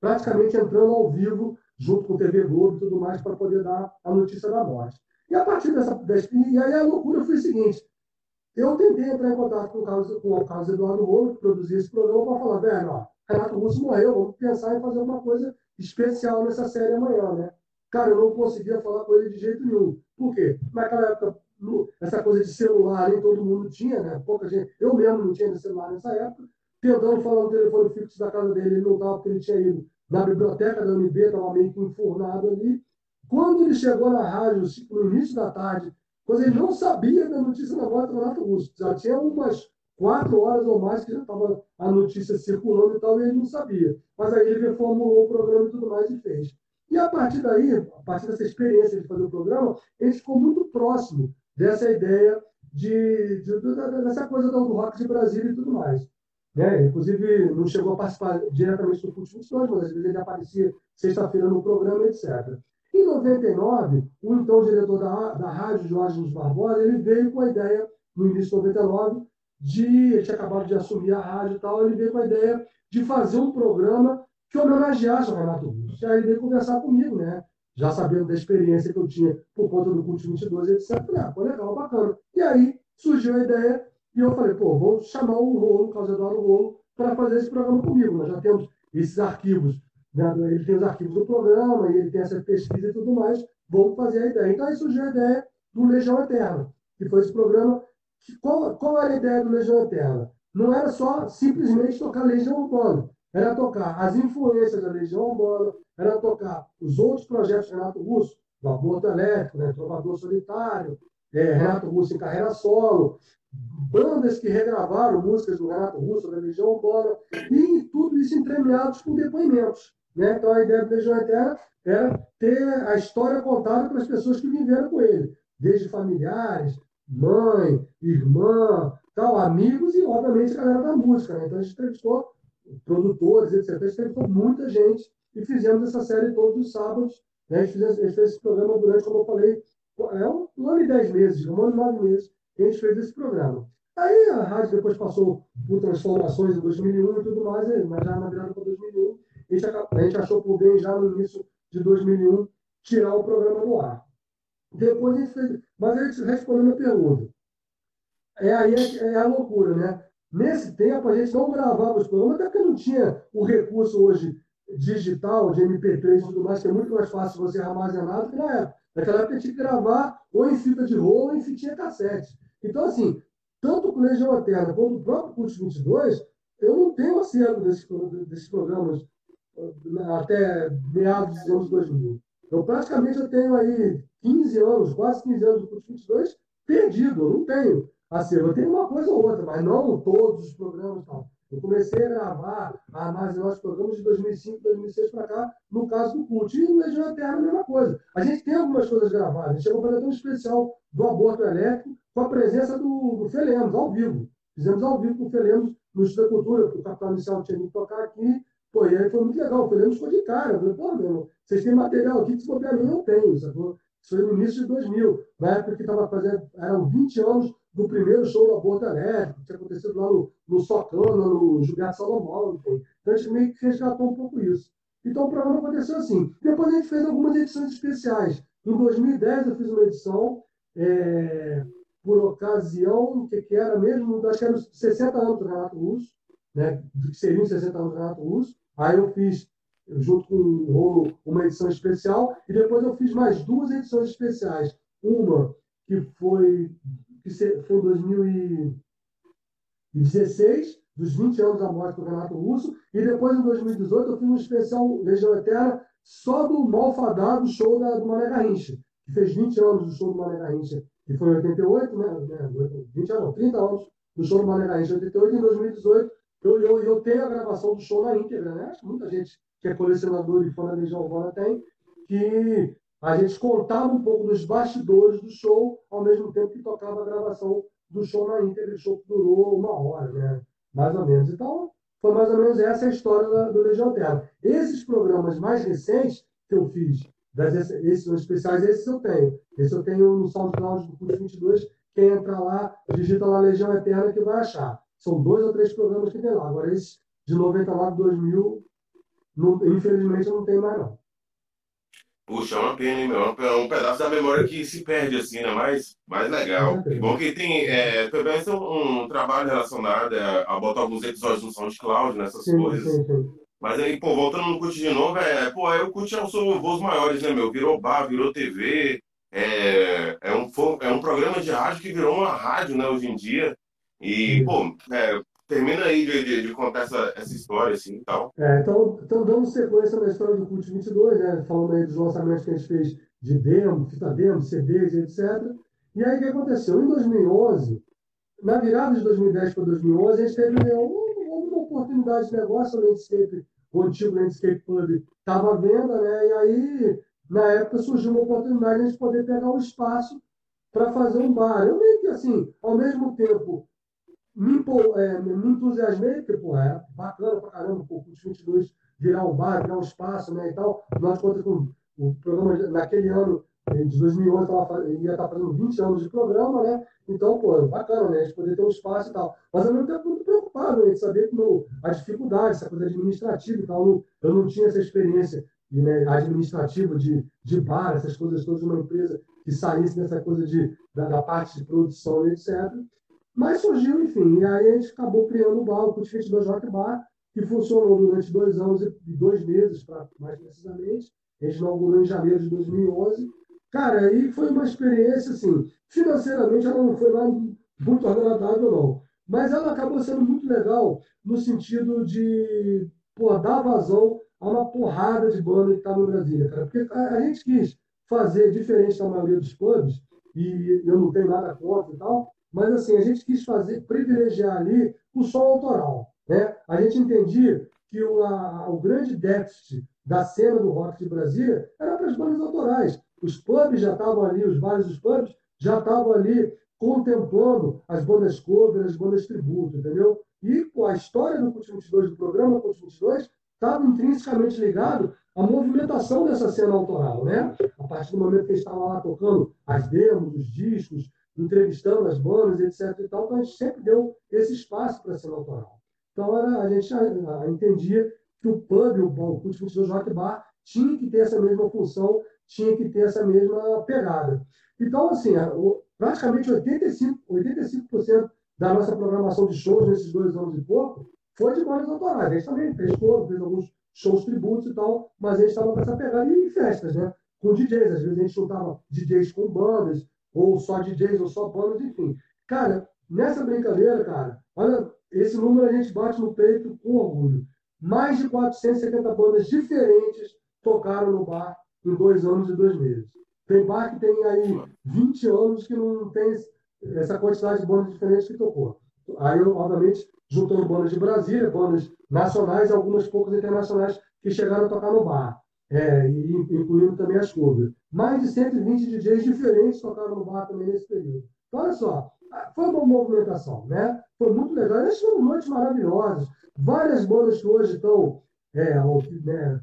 praticamente entrando ao vivo junto com o TV Globo e tudo mais, para poder dar a notícia da morte. E a partir dessa. dessa e aí a loucura foi o seguinte: eu tentei entrar em contato com o Carlos, com o Carlos Eduardo Rolo, que produzia esse programa, para falar, velho, ó, Renato Russo morreu, vamos pensar em fazer uma coisa especial nessa série amanhã, né? Cara, eu não conseguia falar com ele de jeito nenhum. Por quê? Naquela época, essa coisa de celular, nem todo mundo tinha, né? Pouca gente. Eu mesmo não tinha celular nessa época. Tentando falar no telefone fixo da casa dele, ele não estava porque ele tinha ido na biblioteca da UNB, estava meio que enfurnado ali. Quando ele chegou na rádio, no início da tarde, quando ele não sabia da notícia da morte do Renato Russo, já tinha umas quatro horas ou mais que já estava a notícia circulando e tal, e ele não sabia. Mas aí ele reformulou o programa e tudo mais e fez. E a partir daí, a partir dessa experiência de fazer o programa, ele ficou muito próximo dessa ideia de, de, de dessa coisa do rock de Brasília e tudo mais. Né? Inclusive, não chegou a participar diretamente do Funções, mas às vezes ele aparecia sexta-feira no programa, etc. Em 99, o então diretor da, da rádio, Jorge Barbosa, ele veio com a ideia, no início de 99, de. Ele tinha acabado de assumir a rádio e tal, ele veio com a ideia de fazer um programa que homenageasse o Renato Russo. E aí ele veio conversar comigo, né? Já sabendo da experiência que eu tinha por conta do Cult 22, etc. Ah, legal, bacana. E aí surgiu a ideia e eu falei, pô, vou chamar o Rolo, o Carlos Eduardo Rolo, para fazer esse programa comigo. Nós já temos esses arquivos, né? ele tem os arquivos do programa, ele tem essa pesquisa e tudo mais, vamos fazer a ideia. Então aí surgiu a ideia do Legião Eterna, que foi esse programa. Qual, qual era a ideia do Legião Eterna? Não era só simplesmente tocar Legião Urbana, era tocar as influências da Legião Urbana, era tocar os outros projetos de Renato Russo, do Aborto Elétrico, né? Trovador Solitário, é, Renato Russo em carreira solo, bandas que regravaram músicas do Renato Russo, da Legião Urbana, e tudo isso entremeados com depoimentos. Né? Então a ideia do Legião Eterna era ter a história contada pelas pessoas que viveram com ele, desde familiares, mãe, irmã, tal, amigos e, obviamente, a galera da música. Né? Então a gente entrevistou produtores, etc. A gente entrevistou muita gente e fizemos essa série todos os sábados. Né? A, gente fez, a gente fez esse programa durante, como eu falei, é um, ano e dez meses, um ano e nove meses a gente fez esse programa. Aí a rádio depois passou por transformações em 2001 e tudo mais, mas já na virada para 2001, a gente, a gente achou por bem já no início de 2001 tirar o programa do ar. Depois a gente fez, mas a gente respondendo a pergunta. É aí é, é a loucura, né? Nesse tempo a gente não gravava os programas, até porque não tinha o recurso hoje digital, de MP3 e tudo mais, que é muito mais fácil você armazenar do que na época. Naquela época tinha que gravar ou em fita de rolo ou em fitinha cassete. Então, assim, tanto o Legião Eterna quanto o próprio Curso 22, eu não tenho acervo desses, desses programas né, até meados dos anos 2000. Então, praticamente, eu tenho aí 15 anos, quase 15 anos do Curso 22 perdido. Eu não tenho acervo. Eu tenho uma coisa ou outra, mas não todos os programas. Não. Eu comecei a gravar, a armazenar os programas de 2005, 2006 para cá, no caso do CUT. E no Legião Eterna, a mesma coisa. A gente tem algumas coisas gravadas. A gente chegou a fazer um especial do aborto elétrico com a presença do, do Felemos, ao vivo. Fizemos ao vivo com o Felemos no Estudo da Cultura, porque o Capitão Inicial tinha que tocar aqui. Pô, e aí foi muito legal. O Felemos ficou de cara. Eu falei, pô, meu, vocês têm material aqui que se bobear mim não tenho. Sacou? Isso foi no início de 2000, na época que estava fazendo, eram 20 anos do primeiro show Aborto Elétrico, que tinha acontecido lá no, no Socana, no Gilberto Salomão. Enfim. Então a gente meio que resgatou um pouco isso. Então o programa aconteceu assim. Depois a gente fez algumas edições especiais. Em 2010 eu fiz uma edição é, por ocasião, que, que era mesmo, acho que era os 60 anos do Renato Russo, né, que seriam 60 anos do Renato Russo. Aí eu fiz junto com o Rolo, uma edição especial, e depois eu fiz mais duas edições especiais. Uma que foi, que foi em 2016, dos 20 anos da morte do Renato Russo, e depois em 2018 eu fiz um especial Legião Eterna só do malfadado show da, do Mané Garrincha, que fez 20 anos do show do Mané Garrincha, que foi em 88, né? 20 anos, 30 anos do show do Mané Garrincha, 88, e em 2018 eu, eu, eu tenho a gravação do show na íntegra, né? Acho que muita gente que é colecionador e fã da Legião Urbana tem, que a gente contava um pouco dos bastidores do show, ao mesmo tempo que tocava a gravação do show na íntegra, o show durou uma hora, né? mais ou menos. Então, foi mais ou menos essa a história da, do Legião Terra. Esses programas mais recentes que eu fiz, das, esses especiais, esses eu tenho. Esse eu tenho no SoundCloud do Curso 22. Quem entrar lá, digita lá Legião Eterna que vai achar. São dois ou três programas que tem lá. Agora, esse de 99 2000, não, infelizmente, não tem mais, não. Puxa, é uma pena, hein, meu? É um pedaço da memória que se perde, assim, né? Mas, mais legal. Bom que tem é, também é um, um trabalho relacionado a, a botar alguns episódios no SoundCloud, nessas sim, coisas. Sim, sim. Mas aí, pô, voltando no CUT de novo, é, pô, aí o CUT é seus voos maiores, né, meu? Virou bar, virou TV, é, é, um, é um programa de rádio que virou uma rádio, né, hoje em dia. E, pô, é, termina aí de, de, de, contar essa, essa história, assim, e tal. É, então, então, dando sequência na história do CUT 22, né, falando aí dos lançamentos que a gente fez de demo, fita demo, CDs, etc. E aí, o que aconteceu? Em 2011, na virada de 2010 para 2011, a gente teve uma oportunidade de negócio, o Landscape, o antigo Landscape Pub estava à venda, né? E aí, na época, surgiu uma oportunidade de a gente poder pegar um espaço para fazer um bar. Eu meio que, assim, ao mesmo tempo, me, é, me entusiasmei, porque, é bacana pra caramba, pô, os 22 virar um bar, virar um espaço, né, e tal. Nós contas com o programa, naquele ano, de 2011, tava, ia estar fazendo 20 anos de programa, né? Então, pô, bacana, né? A gente poder ter um espaço e tal. Mas ao mesmo tempo, muito preocupado, né? De saber como a dificuldade, essa coisa administrativa e tal. Eu não, tinha essa experiência né, administrativa de, de bar, essas coisas todas uma empresa que saísse dessa coisa de, da, da parte de produção, etc. Mas surgiu, enfim, e aí a gente acabou criando o bar, o Cut 22 Rock Bar, que funcionou durante dois anos e dois meses, mais precisamente. A gente inaugurou em janeiro de 2011 Cara, aí foi uma experiência, assim, financeiramente ela não foi lá muito agradável, não. Mas ela acabou sendo muito legal no sentido de pô, dar vazão a uma porrada de banda que está no Brasília, cara. Porque a, gente quis fazer diferente da maioria dos clubes, e eu não tenho nada contra e tal, mas assim, a gente quis fazer, privilegiar ali o som autoral. Né? A gente entendia que o, a, o grande déficit da cena do rock de Brasília era para as bandas autorais. Os pubs já estavam ali, os bares dos pubs já estavam ali contemplando as bandas cover, as bandas tributo, entendeu? E a história do Cult 22, do programa Cult 22, estava intrinsecamente ligado à movimentação dessa cena autoral, né? A partir do momento que eles estavam lá tocando as demos, os discos, entrevistando as bandas, etc. E tal, então a gente sempre deu esse espaço para cena autoral. Então era, a gente a, a, entendia que o pub, o, o Cult 22 Rock Bar, tinha que ter essa mesma função tinha que ter essa mesma pegada. Então, assim, praticamente 85%, 85 da nossa programação de shows nesses dois anos e pouco foi de bandas autorais. A gente também fez shows, fez alguns shows tributos e tal, mas a gente estava com essa pegada em festas, né? Com DJs. Às vezes a gente juntava DJs com bandas, ou só DJs, ou só bandas, enfim. Cara, nessa brincadeira, cara, olha, esse número a gente bate no peito com orgulho. Mais de 470 bandas diferentes tocaram no bar em dois anos e dois meses. Tem bar que tem aí 20 anos que não tem essa quantidade de bandas diferentes que tocou. Aí, obviamente, juntando bandas de Brasília, bandas nacionais algumas poucas internacionais que chegaram a tocar no bar, é, incluindo também as covers. Mais de 120 DJs diferentes tocaram no bar também nesse período. Então, olha só, foi uma movimentação, né? Foi muito legal. Essas foram noites maravilhosas. Várias bandas que hoje estão é, né,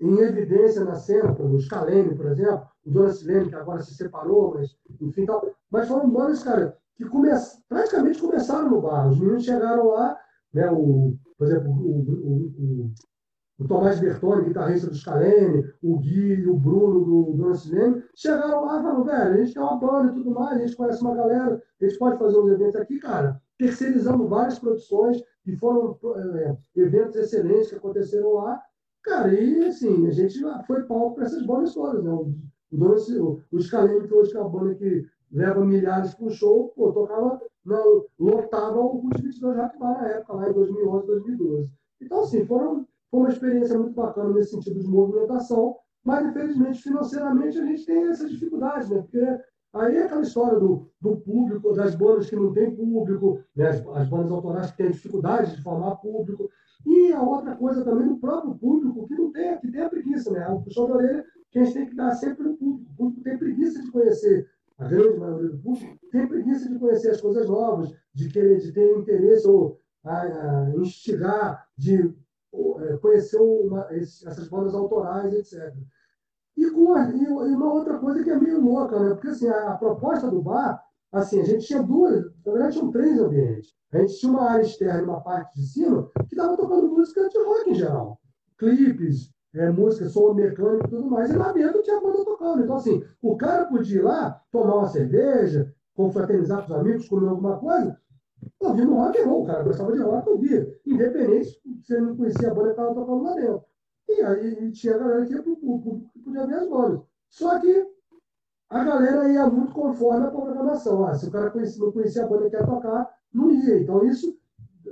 em evidência na cena, como o Scalene, por exemplo, o Dona Silene, que agora se separou, mas enfim tal. Mas foram bandas, cara, que come... praticamente começaram no bar. Os meninos chegaram lá, né, o, por exemplo, o, o, o, o Tomás Bertoni, guitarrista do Scalene, o Gui e o Bruno do Dona Silene, chegaram lá e falaram, velho, a gente tem uma banda e tudo mais, a gente conhece uma galera, a gente pode fazer uns eventos aqui, cara. Terceirizando várias produções, que foram é, eventos excelentes que aconteceram lá, Cara, e assim, a gente foi palco para essas bandas todas, né? O, o, o Scalene, que hoje é uma banda que leva milhares para o show, pô, tocava, não, lotava o Cult 22 Bar na época, lá em 2011, 2012. Então, assim, foram, foi uma experiência muito bacana nesse sentido de movimentação, mas, infelizmente, financeiramente, a gente tem essas dificuldades, né? Porque aí é aquela história do, do público, das bandas que não tem público, né? as, as bandas autorais que têm dificuldade de formar público. E a outra coisa também do próprio público, que não tem, que tem a preguiça, né? O puxão de orelha que a gente tem que dar sempre no público. O público tem preguiça de conhecer, a grande maioria do público tem preguiça de conhecer as coisas novas, de querer, de ter interesse ou a, a instigar, de é, conhecer uma, essas bandas autorais, etc. E, com a, e, uma outra coisa que é meio louca, né? Porque assim, a, a proposta do bar, assim, a gente tinha duas, na verdade tinham três ambientes. A gente tinha uma área externa e uma parte de cima que estava tocando música de rock em geral. Clipes, é, música, som mecânico e tudo mais, e lá dentro tinha banda tocando. Então, assim, o cara podia ir lá, tomar uma cerveja, confraternizar com os amigos, comer alguma coisa, ouvindo rock and roll, cara gostava de rock, ouvia. Independente se ele não conhecia a banda que estava tocando lá dentro. E aí e tinha a galera que ia para o público que podia ver as bandas. Só que a galera ia muito conforme a programação. Ah, se o cara conhecia, não conhecia a banda que ia tocar, não ia. Então isso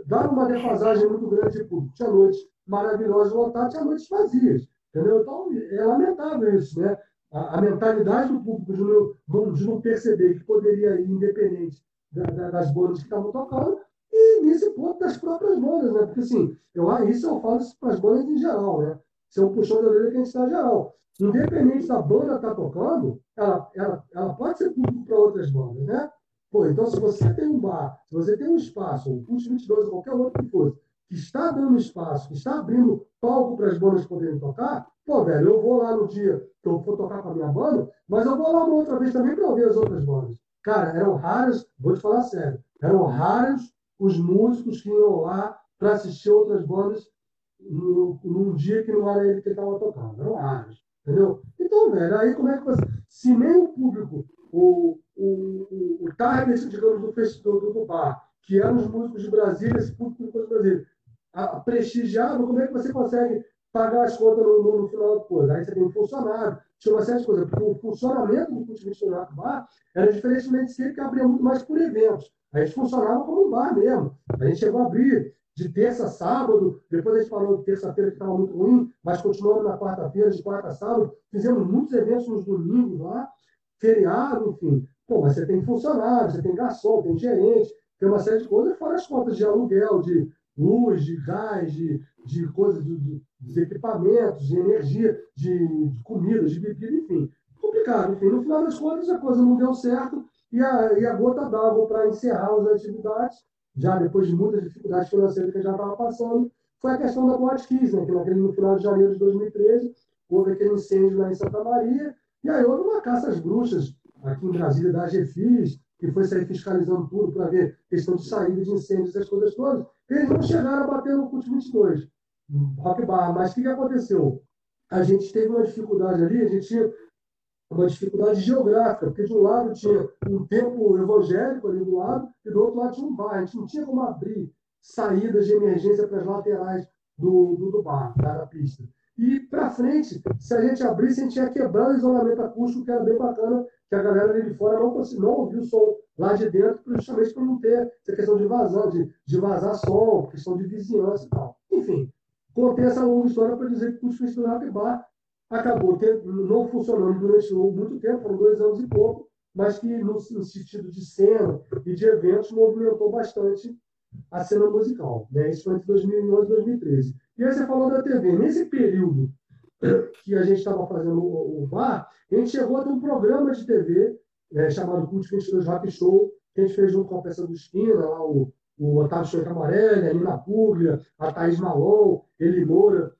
dava uma defasagem muito grande de público. Tinha noites maravilhosas lotadas, tinha noites vazias. Entendeu? Então é lamentável isso, né? A, a mentalidade do público de não, de não perceber que poderia ir independente da, da, das bandas que estavam tocando e nesse ponto das próprias bandas, né? Porque assim, eu, isso eu falo para as bandas em geral, né? Isso é um puxão de orelha que a gente está geral. Independente da banda estar tá tocando, ela, ela, ela pode ser público para outras bandas, né? Pô, então se você tem um bar, se você tem um espaço, um Pulse 22 ou qualquer outro que fosse, que está dando espaço, que está abrindo palco para as bandas poderem tocar, pô, velho, eu vou lá no dia que eu for tocar com a minha banda, mas eu vou lá uma outra vez também para ouvir as outras bandas. Cara, eram raros, vou te falar sério, eram raros os músicos que iam lá para assistir outras bandas no, num dia que não era ele que estava tocando. Eram raros. Entendeu? Então, velho, aí como é que você. Se nem o público, o, o, o, o target, digamos, do festival do bar, que eram os músicos de Brasília, esse público de Brasília, a, prestigiava, como é que você consegue pagar as contas no, no, no final da coisa? Aí você tem um funcionário, tinha uma série de coisas. O funcionamento do Culto Missionário Bar era diferentemente dele que abria muito mais por eventos. A gente funcionava como um bar mesmo. A gente chegou a abrir de terça a sábado, depois a gente falou de terça-feira que estava muito ruim, mas continuamos na quarta-feira, de quarta a sábado, fizemos muitos eventos nos domingos lá, feriado, enfim. Pô, mas você tem funcionário, você tem garçom, tem gerente, tem uma série de coisas, fora as contas de aluguel, de luz, de gás, de, de coisas, de, de, de equipamentos, de energia, de, de comida, de bebida, enfim. Complicado, enfim. No final das contas, a coisa não deu certo e a, e a gota d'água para encerrar as atividades já depois de muitas dificuldades financeiras que gente já estava passando, foi a questão da Boate Kiss, né? que naquele, no final de janeiro de 2013 houve aquele incêndio lá em Santa Maria, e aí houve uma caça às bruxas aqui em Brasília da GFIS, que foi sair fiscalizando tudo para ver questão de saída de incêndios, essas coisas todas. Eles não chegaram a bater no CUT 22, Rock Bar. Mas o que, que aconteceu? A gente teve uma dificuldade ali, a gente tinha uma dificuldade geográfica, porque de um lado tinha um templo evangélico ali do lado e do outro lado tinha um bar. A gente não tinha como abrir saídas de emergência para as laterais do, do, do bar, da pista. E para frente, se a gente abrisse, a gente ia quebrar o isolamento acústico, que era bem bacana, que a galera ali de fora não, não ouviu o som lá de dentro, justamente para não ter essa questão de vazão, de, de vazar som, questão de vizinhança e tal. Enfim, contei essa longa história para dizer que o Festival Rock Bar acabou não funcionando durante muito tempo, foram dois anos e pouco, mas que no, no sentido de cena e de eventos movimentou bastante a cena musical. Né? Isso foi entre 2011 e 2013. E aí você falou da TV. Nesse período que a gente estava fazendo o, o, bar, a gente chegou a ter um programa de TV é, chamado Cult 22 Rock Show, que a gente fez junto com a peça do Esquina, lá, o, o Otávio Choica Amarelli, a Nina Puglia, a Thaís Malon, Eli Moura,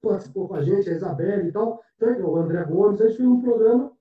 participou com a gente, a Isabelle e tal, então, o André Gomes, a gente fez um programa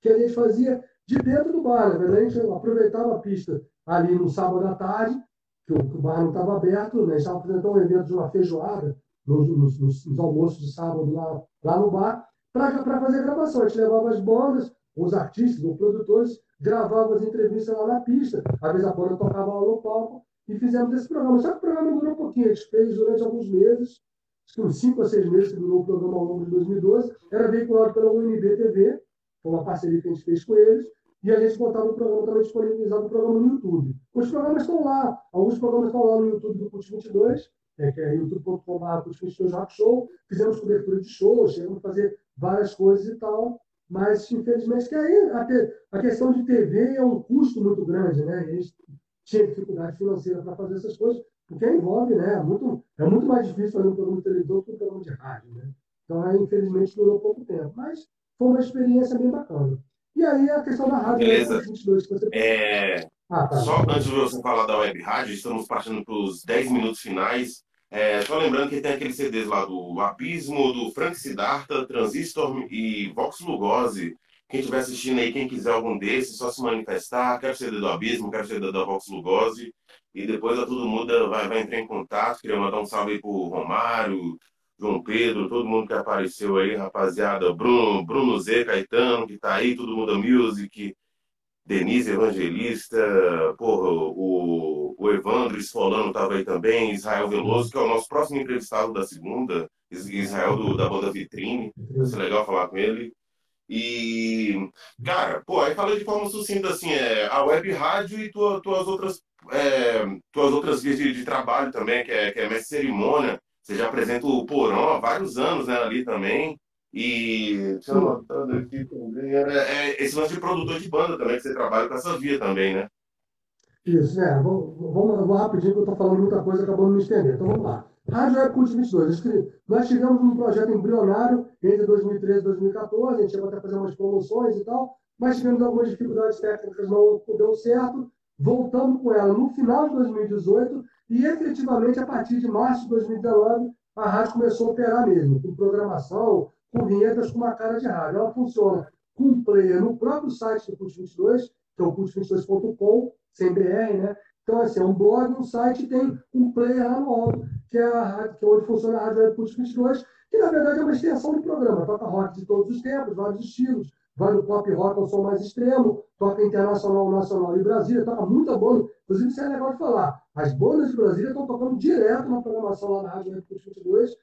que a gente fazia de dentro do bar, verdade, a gente aproveitava a pista ali no sábado à tarde, que o, que o bar não estava aberto, né? a gente estava apresentando um evento de uma feijoada nos, nos, nos, nos almoços de sábado lá, lá no bar, para fazer gravação. A gente levava as bandas, os artistas, os produtores, gravavam as entrevistas lá na pista. Às vezes a banda tocava lá no palco e fizemos esse programa. Só que o programa durou um pouquinho, a gente fez durante alguns meses, acho que uns 5 a 6 meses que durou o programa ao longo de 2012, era veiculado pela UNB TV, foi uma parceria que a gente fez com eles, e a gente botava o programa também disponibilizado o programa no YouTube. Os programas estão lá, alguns programas estão lá no YouTube do CUT 22, é, que é youtube.com.br CUT 22 Rock Show, fizemos cobertura de show, chegamos a fazer várias coisas e tal, mas infelizmente que aí a, te, a questão de TV é um custo muito grande, né? A gente tinha dificuldade financeira para fazer essas coisas, porque envolve, né? É muito, é muito mais difícil fazer um programa de televisão que um programa de rádio, né? Então, aí, infelizmente, durou pouco tempo. Mas foi uma experiência bem bacana. E aí, a questão da rádio... Beleza. 22, que você... é... Ah, tá. Só antes de você falar da web rádio, estamos partindo para os 10 minutos finais. É, só lembrando que tem aqueles CDs lá do Abismo, do Frank Siddhartha, Transistor e Vox Lugosi. Quem estiver assistindo aí, quem quiser algum desses, só se manifestar. Quero CD do Abismo, quero CD da Vox Lugosi. E depois a Tudo Muda vai, vai entrar em contato. Queria mandar um salve aí pro Romário, João Pedro, todo mundo que apareceu aí, rapaziada, Bruno, Bruno Z, Caetano, que tá aí, todo mundo Music, Denise Evangelista, porra, o, o Evandro Esfolano tava aí também, Israel Veloso, que é o nosso próximo entrevistado da segunda, Israel do, da banda Vitrine, vai ser legal falar com ele. E, cara, pô, aí falei de forma sucinta assim, é, a web rádio e tua, tuas outras é, tuas outras vias de, de, trabalho também, que é, que é mestre cerimônia. Você já apresenta o Porão há vários anos né, ali também. E aqui também. É, é, esse lance de produtor de banda também, que você trabalha com essa via também, né? Isso, né? Vamos, vamos, rapidinho, que eu estou falando muita coisa, acabou de me estender. Então vamos lá. Rádio Cult 22. Nós tivemos um projeto embrionário entre 2013 e 2014, a gente chegou até fazer umas promoções e tal, mas tivemos algumas dificuldades técnicas, não deu certo. Voltamos com ela no final de 2018 e efetivamente a partir de março de 2019 a rádio começou a operar mesmo, com programação, com vinhetas com uma cara de rádio. Ela funciona com player no próprio site do Cult 22, que é o cult22.com, sem BR, né? Então, assim, é um blog, um site tem um player no alto, que é, a que é onde funciona a Rádio Web Putz 22, que na verdade é uma extensão do programa. Toca rock de todos os tempos, vários estilos. Vai do pop rock ao som mais extremo, toca internacional, nacional e Brasília, toca muita banda. Inclusive, isso é legal de falar. As bandas de Brasília estão tocando direto na programação lá na Rádio Web Putz 22,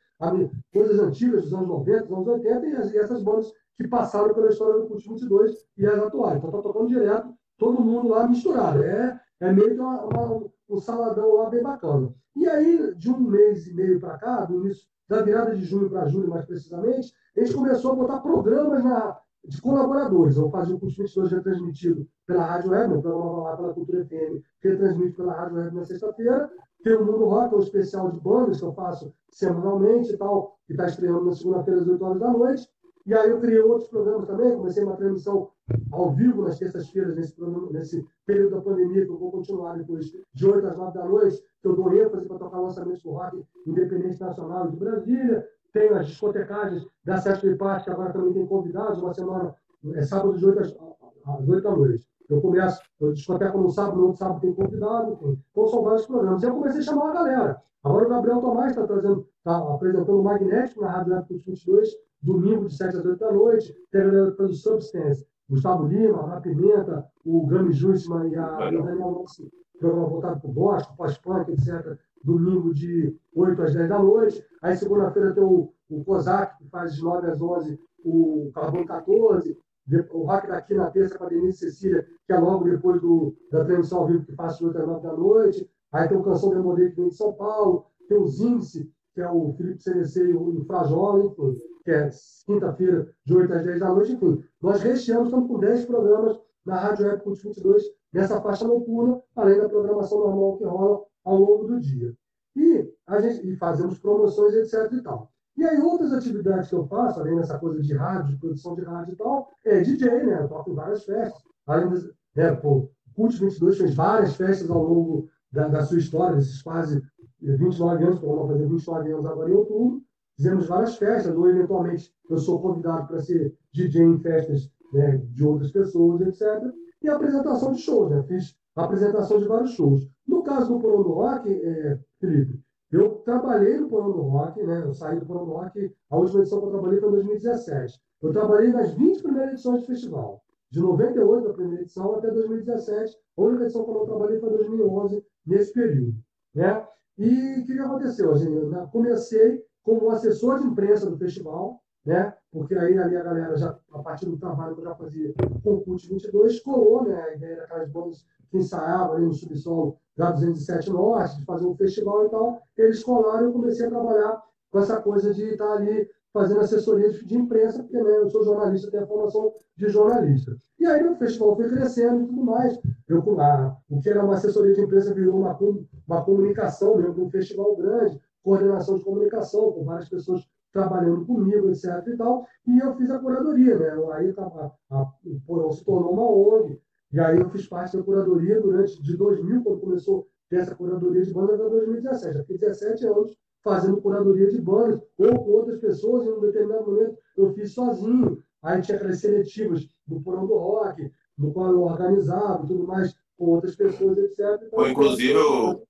coisas antigas dos anos 90, dos anos 80, e essas bandas que passaram pela história do Putz 22 e as atuais. Então, está tocando direto, todo mundo lá misturado. É é meio que uma, uma, um saladão lá bem bacana. E aí, de um mês e meio para cá, do início, da virada de junho para julho, mais precisamente, a gente começou a botar programas na, de colaboradores. Eu fazia o curso 22 retransmitido pela Rádio Web, lá pela Cultura FM, retransmite pela Rádio Web na sexta-feira. Tem o Mundo Rock, é um especial de bandas que eu faço semanalmente e tal, que está estreando na segunda-feira às 8 horas da noite. E aí eu criei outros programas também, comecei uma transmissão ao vivo nas terças-feiras, nesse, nesse período da pandemia, que eu vou continuar depois de 8 às 9 da noite, que eu dou ênfase para tocar lançamentos do rock independente nacional de Brasília. Tenho as discotecagens da Sete Paz, que agora também tem convidados, uma semana, é sábado de 8 às, às 8 da noite. Eu começo, eu discoteco no sábado, no outro sábado tem convidado, enfim. Então são vários programas. E eu comecei a chamar a galera. Agora o Gabriel Tomás está tá apresentando o Magnético na Rádio Web 22, domingo de 7 às 8 da noite. Tem a galera do Substance, Gustavo Lima, a Pimenta, o Gami Justman e a, Daniel Lopes, programa voltado para o Boston, pós-punk, etc. Domingo de 8 às 10 da noite. Aí segunda-feira tem o, o COSAC, que faz de 9 às 11 o Carbono 14. O Rock daqui na terça com a Denise Cecília, que é logo depois do, da transmissão ao vivo que faz de 8 às 9 da noite. Aí tem o Canção Demodê que vem de São Paulo. Tem o Zinse, que é o Felipe CDC e o Frajola, enfim que é quinta-feira, de 8 às 10 da noite, enfim. Nós recheamos, estamos com 10 programas na Rádio Web Cult 22, nessa faixa noturna, além da programação normal que rola ao longo do dia. E, a gente, e fazemos promoções, etc. e tal. E aí, outras atividades que eu faço, além dessa coisa de rádio, de produção de rádio e tal, é DJ, né? Eu toco em várias festas. Além das, né, pô, Cult 22 fez várias festas ao longo da, da sua história, desses quase 29 anos, que vou fazer 29 anos agora em outubro fizemos várias festas, ou eventualmente eu sou convidado para ser DJ em festas né, de outras pessoas, etc. E apresentação de shows, né? Fiz apresentação de vários shows. No caso do Porão do Rock, é, Felipe, eu trabalhei no Porão do Rock, né? Eu saí do Porão do Rock, a última edição que eu trabalhei foi em 2017. Eu trabalhei nas 20 primeiras edições do festival. De 98, a primeira edição, até 2017. A única edição que eu trabalhei foi 2011, nesse período. Né? E o que, que aconteceu? Eu comecei como assessor de imprensa do festival, né? porque aí ali a galera, já, a partir do trabalho que eu já fazia com o CUT 22, colou né? a ideia daquelas bandas que ensaiavam ali no subsolo da 207 Norte, de fazer um festival e tal. Eles colaram e eu comecei a trabalhar com essa coisa de estar ali fazendo assessoria de imprensa, porque né, eu sou jornalista, tenho a formação de jornalista. E aí o festival foi crescendo e tudo mais. Eu, a, o que era uma assessoria de imprensa virou uma, uma comunicação mesmo, um festival grande coordenação de comunicação, com várias pessoas trabalhando comigo, etc. e tal, e eu fiz a curadoria, né? Aí a, o Porão se tornou uma ONG, e aí eu fiz parte da curadoria durante, de 2000, quando começou essa curadoria de bandas, até 2017. Já fiquei 17 anos fazendo curadoria de bandas, ou com outras pessoas, em um determinado momento eu fiz sozinho. Aí tinha aquelas seletivas do Porão do Rock, no qual eu organizava tudo mais, com outras pessoas, etc. Então, inclusive, eu,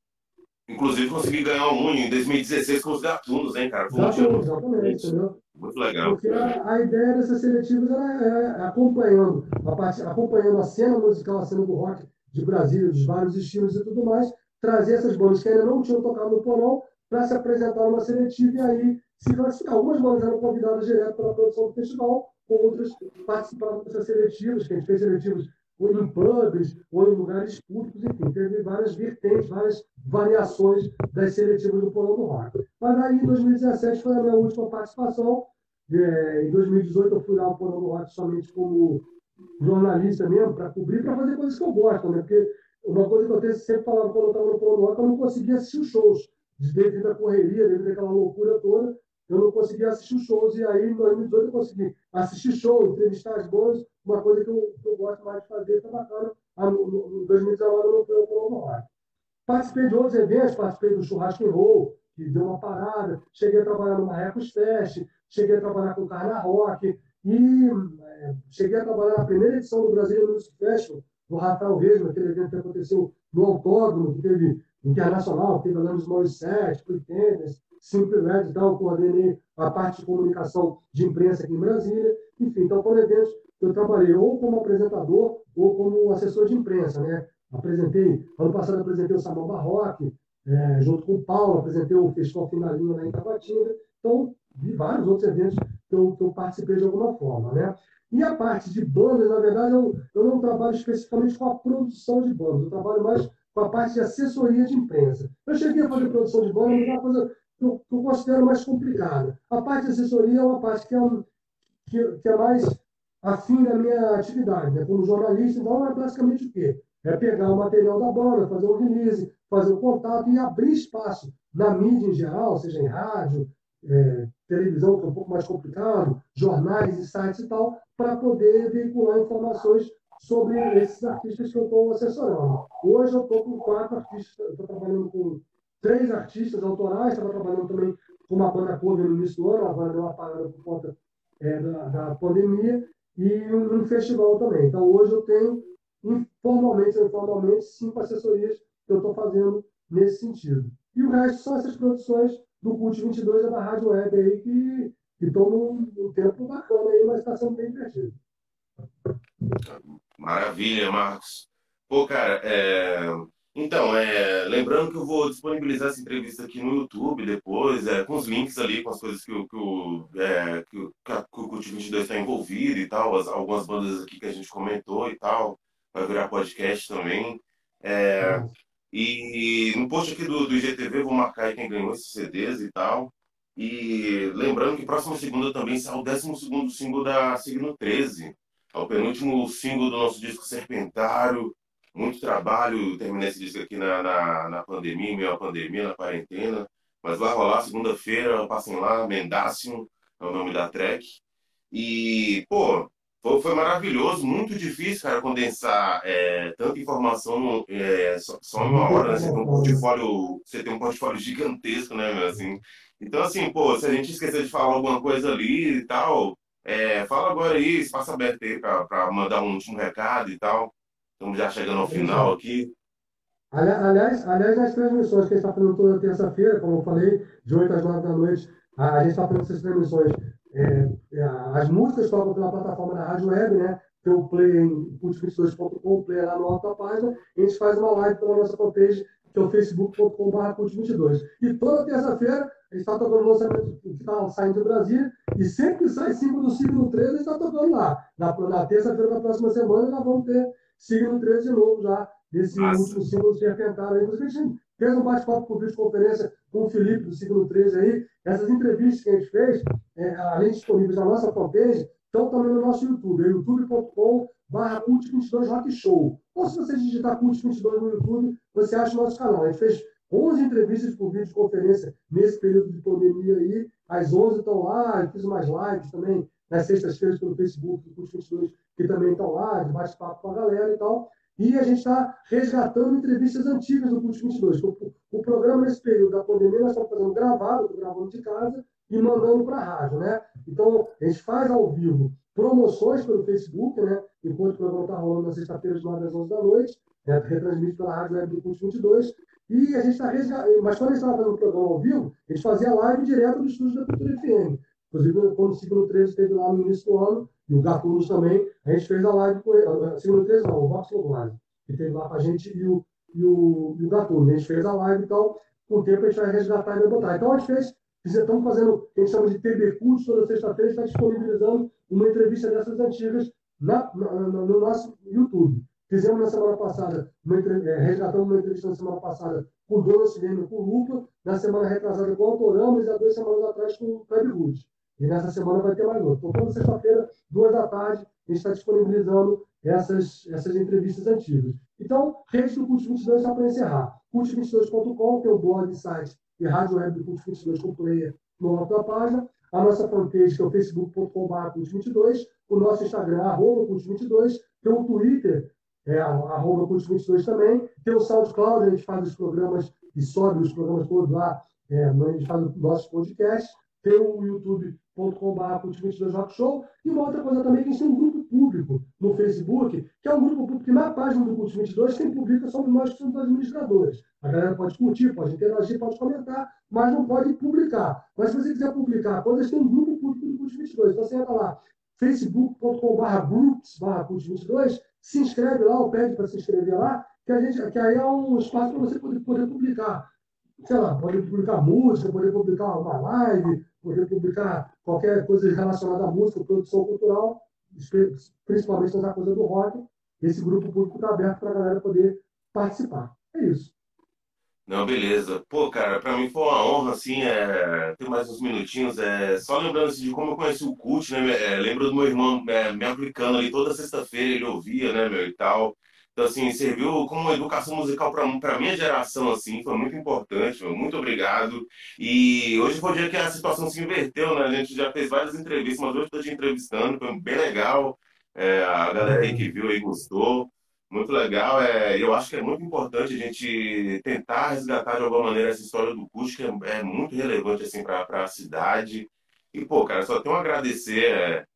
Inclusive consegui ganhar um em 2016 com os gatunos, hein, cara? Foi exatamente, exatamente, entendeu? Muito legal. Porque a, a ideia dessas seletivas era, era acompanhando, a acompanhando a cena musical, a cena do rock de Brasília, dos vários estilos e tudo mais, trazer essas bandas que ainda não tinham tocado no porão para se apresentar numa seletiva e aí se classificar. Algumas bandas eram convidadas direto para a produção do festival, outras participavam dessas seletivas, que a gente fez seletivas ou em pubs, ou em lugares públicos, enfim, teve várias vertentes, várias variações das seletivas do Porão do Rock. Mas aí, em 2017, foi a minha última participação. É, em 2018, eu fui lá ao Porão do Rock somente como jornalista mesmo, para cobrir, para fazer coisas que eu gosto, né? Porque uma coisa que eu sempre falava quando eu estava no Porão do Rock, eu não conseguia assistir os shows, devido à correria, devido àquela loucura toda eu não conseguia assistir shows. E aí, em 2018, eu consegui assistir show, entrevistar as bandas, uma coisa que eu, que eu gosto mais de fazer, está bacana. Ah, no, 2019, eu não fui ao Colombo. Participei de outros eventos, participei do Churrasco Roll, que deu uma parada. Cheguei a trabalhar no Marrecos Fest, cheguei a trabalhar com o Carna Rock, e é, cheguei a trabalhar na primeira edição do Brasil Music Festival, do Rafael Vesma, aquele evento que aconteceu no Autódromo, que teve internacional, teve Alanis Morissette, Pretenders, Simple Red, então eu coordenei a parte de comunicação de imprensa aqui em Brasília. Enfim, então foram eventos que eu trabalhei ou como apresentador ou como assessor de imprensa, né? Apresentei, ano passado apresentei o Salão Barroque, é, junto com o Paulo, apresentei o Festival Finalinha lá em Tabatinga. Então, vi vários outros eventos que eu, que eu, participei de alguma forma, né? E a parte de bandas, na verdade, eu, eu não trabalho especificamente com a produção de bandas, eu trabalho mais com a parte de assessoria de imprensa. Eu cheguei a fazer produção de bandas, mas é uma coisa que eu, eu considero mais complicada. A parte de assessoria é uma parte que é, que, que é mais afim da minha atividade, né? como jornalista. Então, é basicamente o quê? É pegar o material da banda, fazer o release, fazer o contato e abrir espaço na mídia em geral, seja em rádio, é, televisão, que é um pouco mais complicado, jornais e sites e tal, para poder veicular informações sobre esses artistas que eu estou assessorando. Hoje eu estou com quatro artistas, estou trabalhando com três artistas autorais, estava trabalhando também com uma banda cover no início do ano, agora deu uma parada por conta é, da, da, pandemia, e um, um, festival também. Então, hoje eu tenho, informalmente ou informalmente, cinco assessorias que eu estou fazendo nesse sentido. E o resto são essas produções do Cult 22 e da Rádio Web aí, que estão num, num tempo bacana aí, mas está sendo bem divertido. Maravilha, Marcos. Pô, cara, é... Então, é, lembrando que eu vou disponibilizar essa entrevista aqui no YouTube depois, é, com os links ali, com as coisas que, o, que, o, é, que, o, que, o Cult 22 está envolvido e tal, as, algumas bandas aqui que a gente comentou e tal, vai virar podcast também. É, e no post aqui do, do IGTV vou marcar aí quem ganhou esses CDs e tal. E lembrando que próxima segunda também sai o 12 single da Signo 13, é o penúltimo single do nosso disco Serpentário muito trabalho. Terminei esse disco aqui na, na, na pandemia, meio pandemia, na quarentena. Mas vai rolar segunda-feira, passem lá, Mendácio é o nome da track. E, pô, foi, foi maravilhoso, muito difícil, cara, condensar é, tanta informação é, só, só, em uma hora, né? Você tem um portfólio, você tem um portfólio gigantesco, né, meu, assim. Então, assim, pô, se a gente esquecer de falar alguma coisa ali e tal, é, fala agora aí, espaço aberto aí para mandar um último recado e tal. Estamos já chegando ao final aqui. Aliás, aliás, as transmissões que a gente está fazendo toda terça-feira, como eu falei, de 8 às 9 da noite, a, gente está fazendo essas transmissões. É, é, as músicas tocam pela plataforma da Rádio Web, né? Tem o play em cult22.com, play lá na alta página, a gente faz uma live pela nossa fanpage, que é o facebook.com.br cult22. E toda terça-feira a gente está tocando o lançamento que está saindo do Brasil, e sempre que sai 5 do signo 13, a gente está tocando lá. Na, na terça-feira da próxima semana, nós vamos ter signo 13 de novo já, desse Nossa. último símbolo serpentário aí. Inclusive, a gente fez um bate-papo por videoconferência com o Felipe do signo 13 aí. Essas entrevistas que a gente fez, é, além de disponíveis na nossa fanpage, estão também no nosso YouTube, é youtube.com barra Cult22 Rock Show. Ou se você digitar Cult22 no YouTube, você acha o nosso canal. A gente fez 11 entrevistas por videoconferência nesse período de pandemia aí. As 11 estão lá, eu fiz umas lives também nas sextas-feiras pelo Facebook do Cult22 que também estão lá, de bate-papo com a galera e tal. E a gente está resgatando entrevistas antigas do Cult 22. O, o programa, nesse período da pandemia, nós estamos fazendo gravado, gravando de casa e mandando para a rádio, né? Então, a gente faz ao vivo promoções pelo Facebook, né? Enquanto o programa está rolando na sexta-feira, de 9 às 11 da noite, né? retransmite pela rádio web do Cult 22. E a gente está resgatando. Mas quando a gente estava fazendo o programa ao vivo, a gente fazia live direto do estúdio da Cultura FM. Inclusive, quando o Ciclo 13 esteve lá no início do ano, e o Gatunos também, a gente fez a live com ele. Ciclo 13 não, o Vox Live, que esteve lá com a gente e o, e o, e o Gatunos. A gente fez a live e tal. Com o tempo a gente vai resgatar e vai botar. Então a gente fez Estamos fazendo a gente chama de TV Curso, toda sexta-feira está disponibilizando uma entrevista dessas antigas na, na, no nosso YouTube. Fizemos na semana passada, uma, é, resgatamos uma entrevista na semana passada com o Dona Silene com o Lupa, na semana retrasada com o Autoramas e há duas semanas atrás com o Fred Ruth. E nessa semana vai ter mais outro. Então, toda sexta-feira, duas da tarde, a gente está disponibilizando essas, essas entrevistas antigas. Então, rede do Cult 22 só para encerrar. Cult22.com, que é o blog, site e rádio web do Cult 22 com player no alto da página. A nossa fanpage, que é o facebook.com.br Cult22. O nosso Instagram, arroba Cult22. Tem o Twitter, é, arroba Cult22 também. Tem o SoundCloud, a gente faz os programas e sobe os programas todos lá. É, a gente faz o nosso podcast. Tem o youtube.com.br Cult22 Rock Show. E uma outra coisa também, que a gente tem um grupo público no Facebook, que é um grupo público que na página do Cult 22 quem publica somos nós que somos administradores. A galera pode curtir, pode interagir, pode comentar, mas não pode publicar. Mas se você quiser publicar coisas, tem um grupo público do Cult 22. Então você entra lá, facebook.com.br groups Cult 22, se inscreve lá, ou pede para se inscrever lá, que, a gente, que aí é um espaço para você poder, poder publicar. Sei lá, pode publicar música, poder publicar uma live, poder publicar qualquer coisa relacionada à música, produção cultural, principalmente nessa coisa do rock. Esse grupo público está aberto para a galera poder participar. É isso. Não, beleza. Pô, cara, pra mim foi uma honra, assim, é, ter mais uns minutinhos. É, só lembrando assim, de como eu conheci o Cult, né? É, lembro do meu irmão é, me aplicando ali toda sexta-feira, ele ouvia, né, meu, e tal. Então, assim, serviu como educação musical para a minha geração, assim, foi muito importante, muito obrigado. E hoje foi o dia que a situação se inverteu, né? A gente já fez várias entrevistas, mas hoje estou te entrevistando, foi bem legal. É, a galera aí que viu aí gostou. Muito legal. É, eu acho que é muito importante a gente tentar resgatar de alguma maneira essa história do Cusco, que é, é muito relevante assim, para a cidade. E, pô, cara, só tenho a agradecer.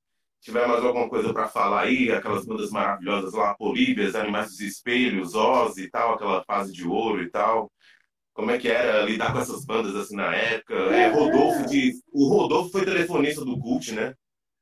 É, tiver mais alguma coisa para falar aí, aquelas bandas maravilhosas lá, Políbias, Animais dos Espelhos, Oz e tal, aquela fase de ouro e tal. Como é que era lidar com essas bandas assim na época? É, Rodolfo de... O Rodolfo foi telefonista do Cult, né?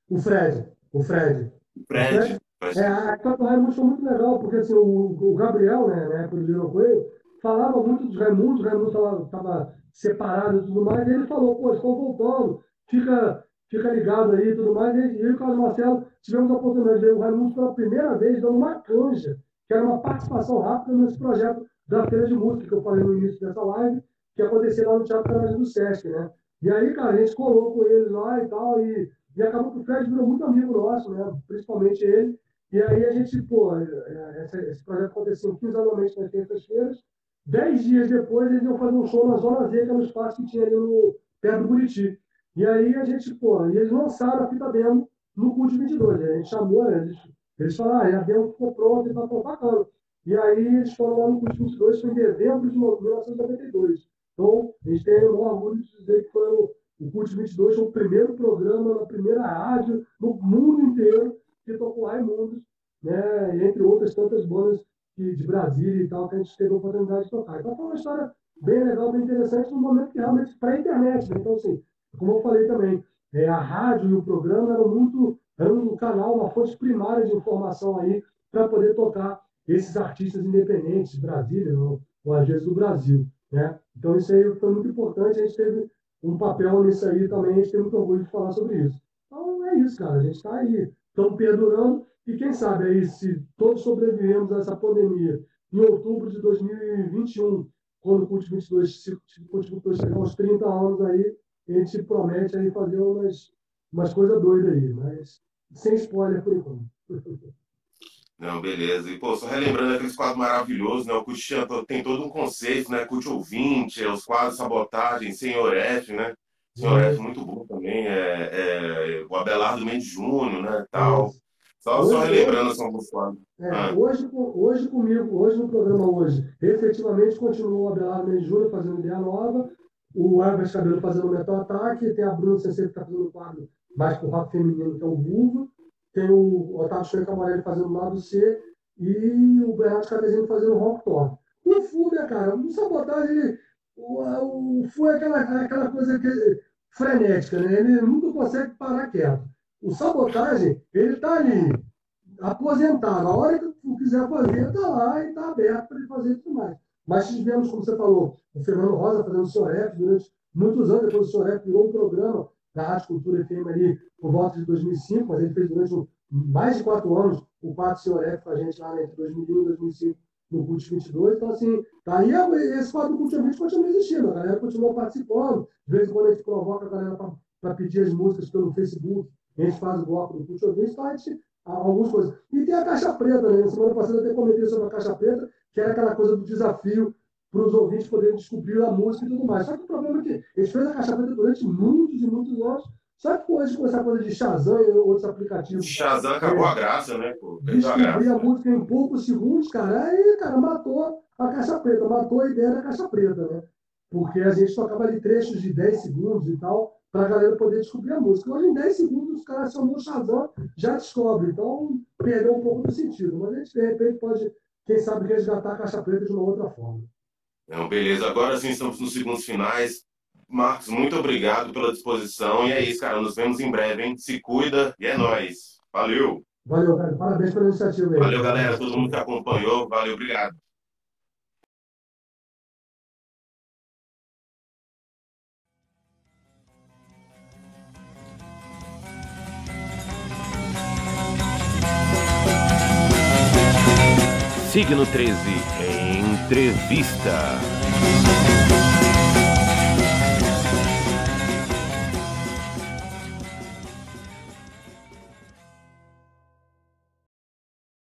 O Fred. O Fred. O Fred. O Fred é, a Cato Raimundo foi muito legal, porque assim, o, o Gabriel, né, na época do Lino Coelho, falava muito dos Raimundos, o Raimundo estava separado e tudo mais, e ele falou, pô, estão voltando, fica, fica ligado aí e tudo mais. E eu e o Carlos Marcelo tivemos a oportunidade de ver o Raimundo pela primeira vez dando uma canja, que era uma participação rápida nesse projeto da Feira de Música, que eu falei no início dessa live, que acontecia lá no Teatro Canais do Sesc, né? E aí, cara, a gente colou com eles lá e tal, e, e acabou que o Fred virou muito amigo nosso, né? Principalmente ele. E aí a gente, pô, é, é, esse, esse projeto aconteceu quinzenalmente nas terças-feiras. Dez dias depois, eles iam fazer um show na Zona Z, que era um espaço que tinha ali no, perto do Buriti. E aí a gente, pô, e eles lançaram a fita demo no Cult 22. A gente chamou, eles, eles falaram, ah, a demo ficou pronta e tá tão bacana. E aí eles foram lá no Cult 22, foi em dezembro de 1992. Então, a gente tem o orgulho de dizer que foi o, o Cult 22 foi o primeiro programa na primeira rádio no mundo inteiro que tocou Raimundos, né, entre outras tantas bandas de, de Brasília e tal, que a gente teve a oportunidade de tocar. Então foi uma história bem legal, bem interessante, num momento que realmente para a internet. Né? Então, assim, como eu falei também, é, a rádio e o programa eram muito, eram um canal, uma fonte primária de informação aí para poder tocar esses artistas independentes de Brasília, ou, ou às vezes do Brasil. Né? Então isso aí foi muito importante, a gente teve um papel nisso aí também, a gente tem muito orgulho de falar sobre isso. Então é isso, cara, a gente está aí estão perdurando. E quem sabe aí, se todos sobrevivemos a essa pandemia, em outubro de 2021, quando o Cult 22, se o Cult 22 chegar aos 30 anos aí, a gente promete aí fazer umas, umas coisas doidas aí, mas sem spoiler por enquanto. Não, beleza. E, pô, só relembrando aqueles quadros maravilhosos, né? O Cult tem todo um conceito, né? Cult ouvinte, é os quadros sabotagem, senhor F, né? Senhor F muito bom também, é, é, o Abelardo Mendes Júnior, né, tal. Só, hoje, só relembrando São Gonçalo. É, ah. hoje, hoje comigo, hoje no programa hoje, efetivamente continuou o Abelardo Mendes Júnior fazendo ideia nova, o Everett Cabelo fazendo metal ataque, tem a Bruna Sensei que está fazendo quadro mais com rock feminino, que é o Vulva, tem o Otávio Shoei Camarelli fazendo o lado C e o Bernardo Catezinho fazendo rock top. O Fu, né, cara? O sabotagem, o, o Fu é aquela, aquela coisa que, frenética, né? Ele nunca consegue parar quieto. O sabotagem, ele tá ali, aposentado. A hora que tu quiser fazer, tá lá e tá aberto para ele fazer tudo mais. Mas tivemos, como você falou, o Fernando Rosa fazendo o F durante muitos anos, depois o F virou um programa da Rádio Cultura FM ali por volta de 2005, mas ele fez durante um, mais de quatro anos o Pato Senhor F com a gente lá entre 2001 e 2005 no Cult 22. Então, assim, tá aí esse quadro do Cult 20 continua existindo, a galera continua participando. De vez em quando a gente provoca a galera para pedir as músicas pelo Facebook, a gente faz o bloco do Cult 20, então a gente, algumas coisas. E tem a Caixa Preta, né? Na semana passada eu até comentei sobre a Caixa Preta, que era aquela coisa do desafio para os ouvintes poderem descobrir a música e tudo mais. Só que o problema é que gente fez a Caixa Preta durante muitos e muitos anos, só que hoje com essa coisa de Shazam e outros aplicativos. Shazam acabou é, a graça, né? Pô, descobrir a, a, música em poucos segundos, cara, aí, cara, matou a caixa preta, matou a ideia da caixa preta, né? Porque a gente tocava ali trechos de 10 segundos e tal, para a galera poder descobrir a música. Hoje, em 10 segundos, os caras chamam o Shazam, já descobre. Então, perdeu um pouco do sentido. Mas a gente, de repente, pode, quem sabe, resgatar a caixa preta de uma outra forma. Não, beleza. Agora sim, estamos nos segundos finais. Marcos, muito obrigado pela disposição. E é isso, cara. Nos vemos em breve, hein? Se cuida e é nóis. Valeu. Valeu, cara. Parabéns pela iniciativa aí. Valeu, galera. Todo mundo que acompanhou. Valeu, obrigado. Signo 13 Entrevista.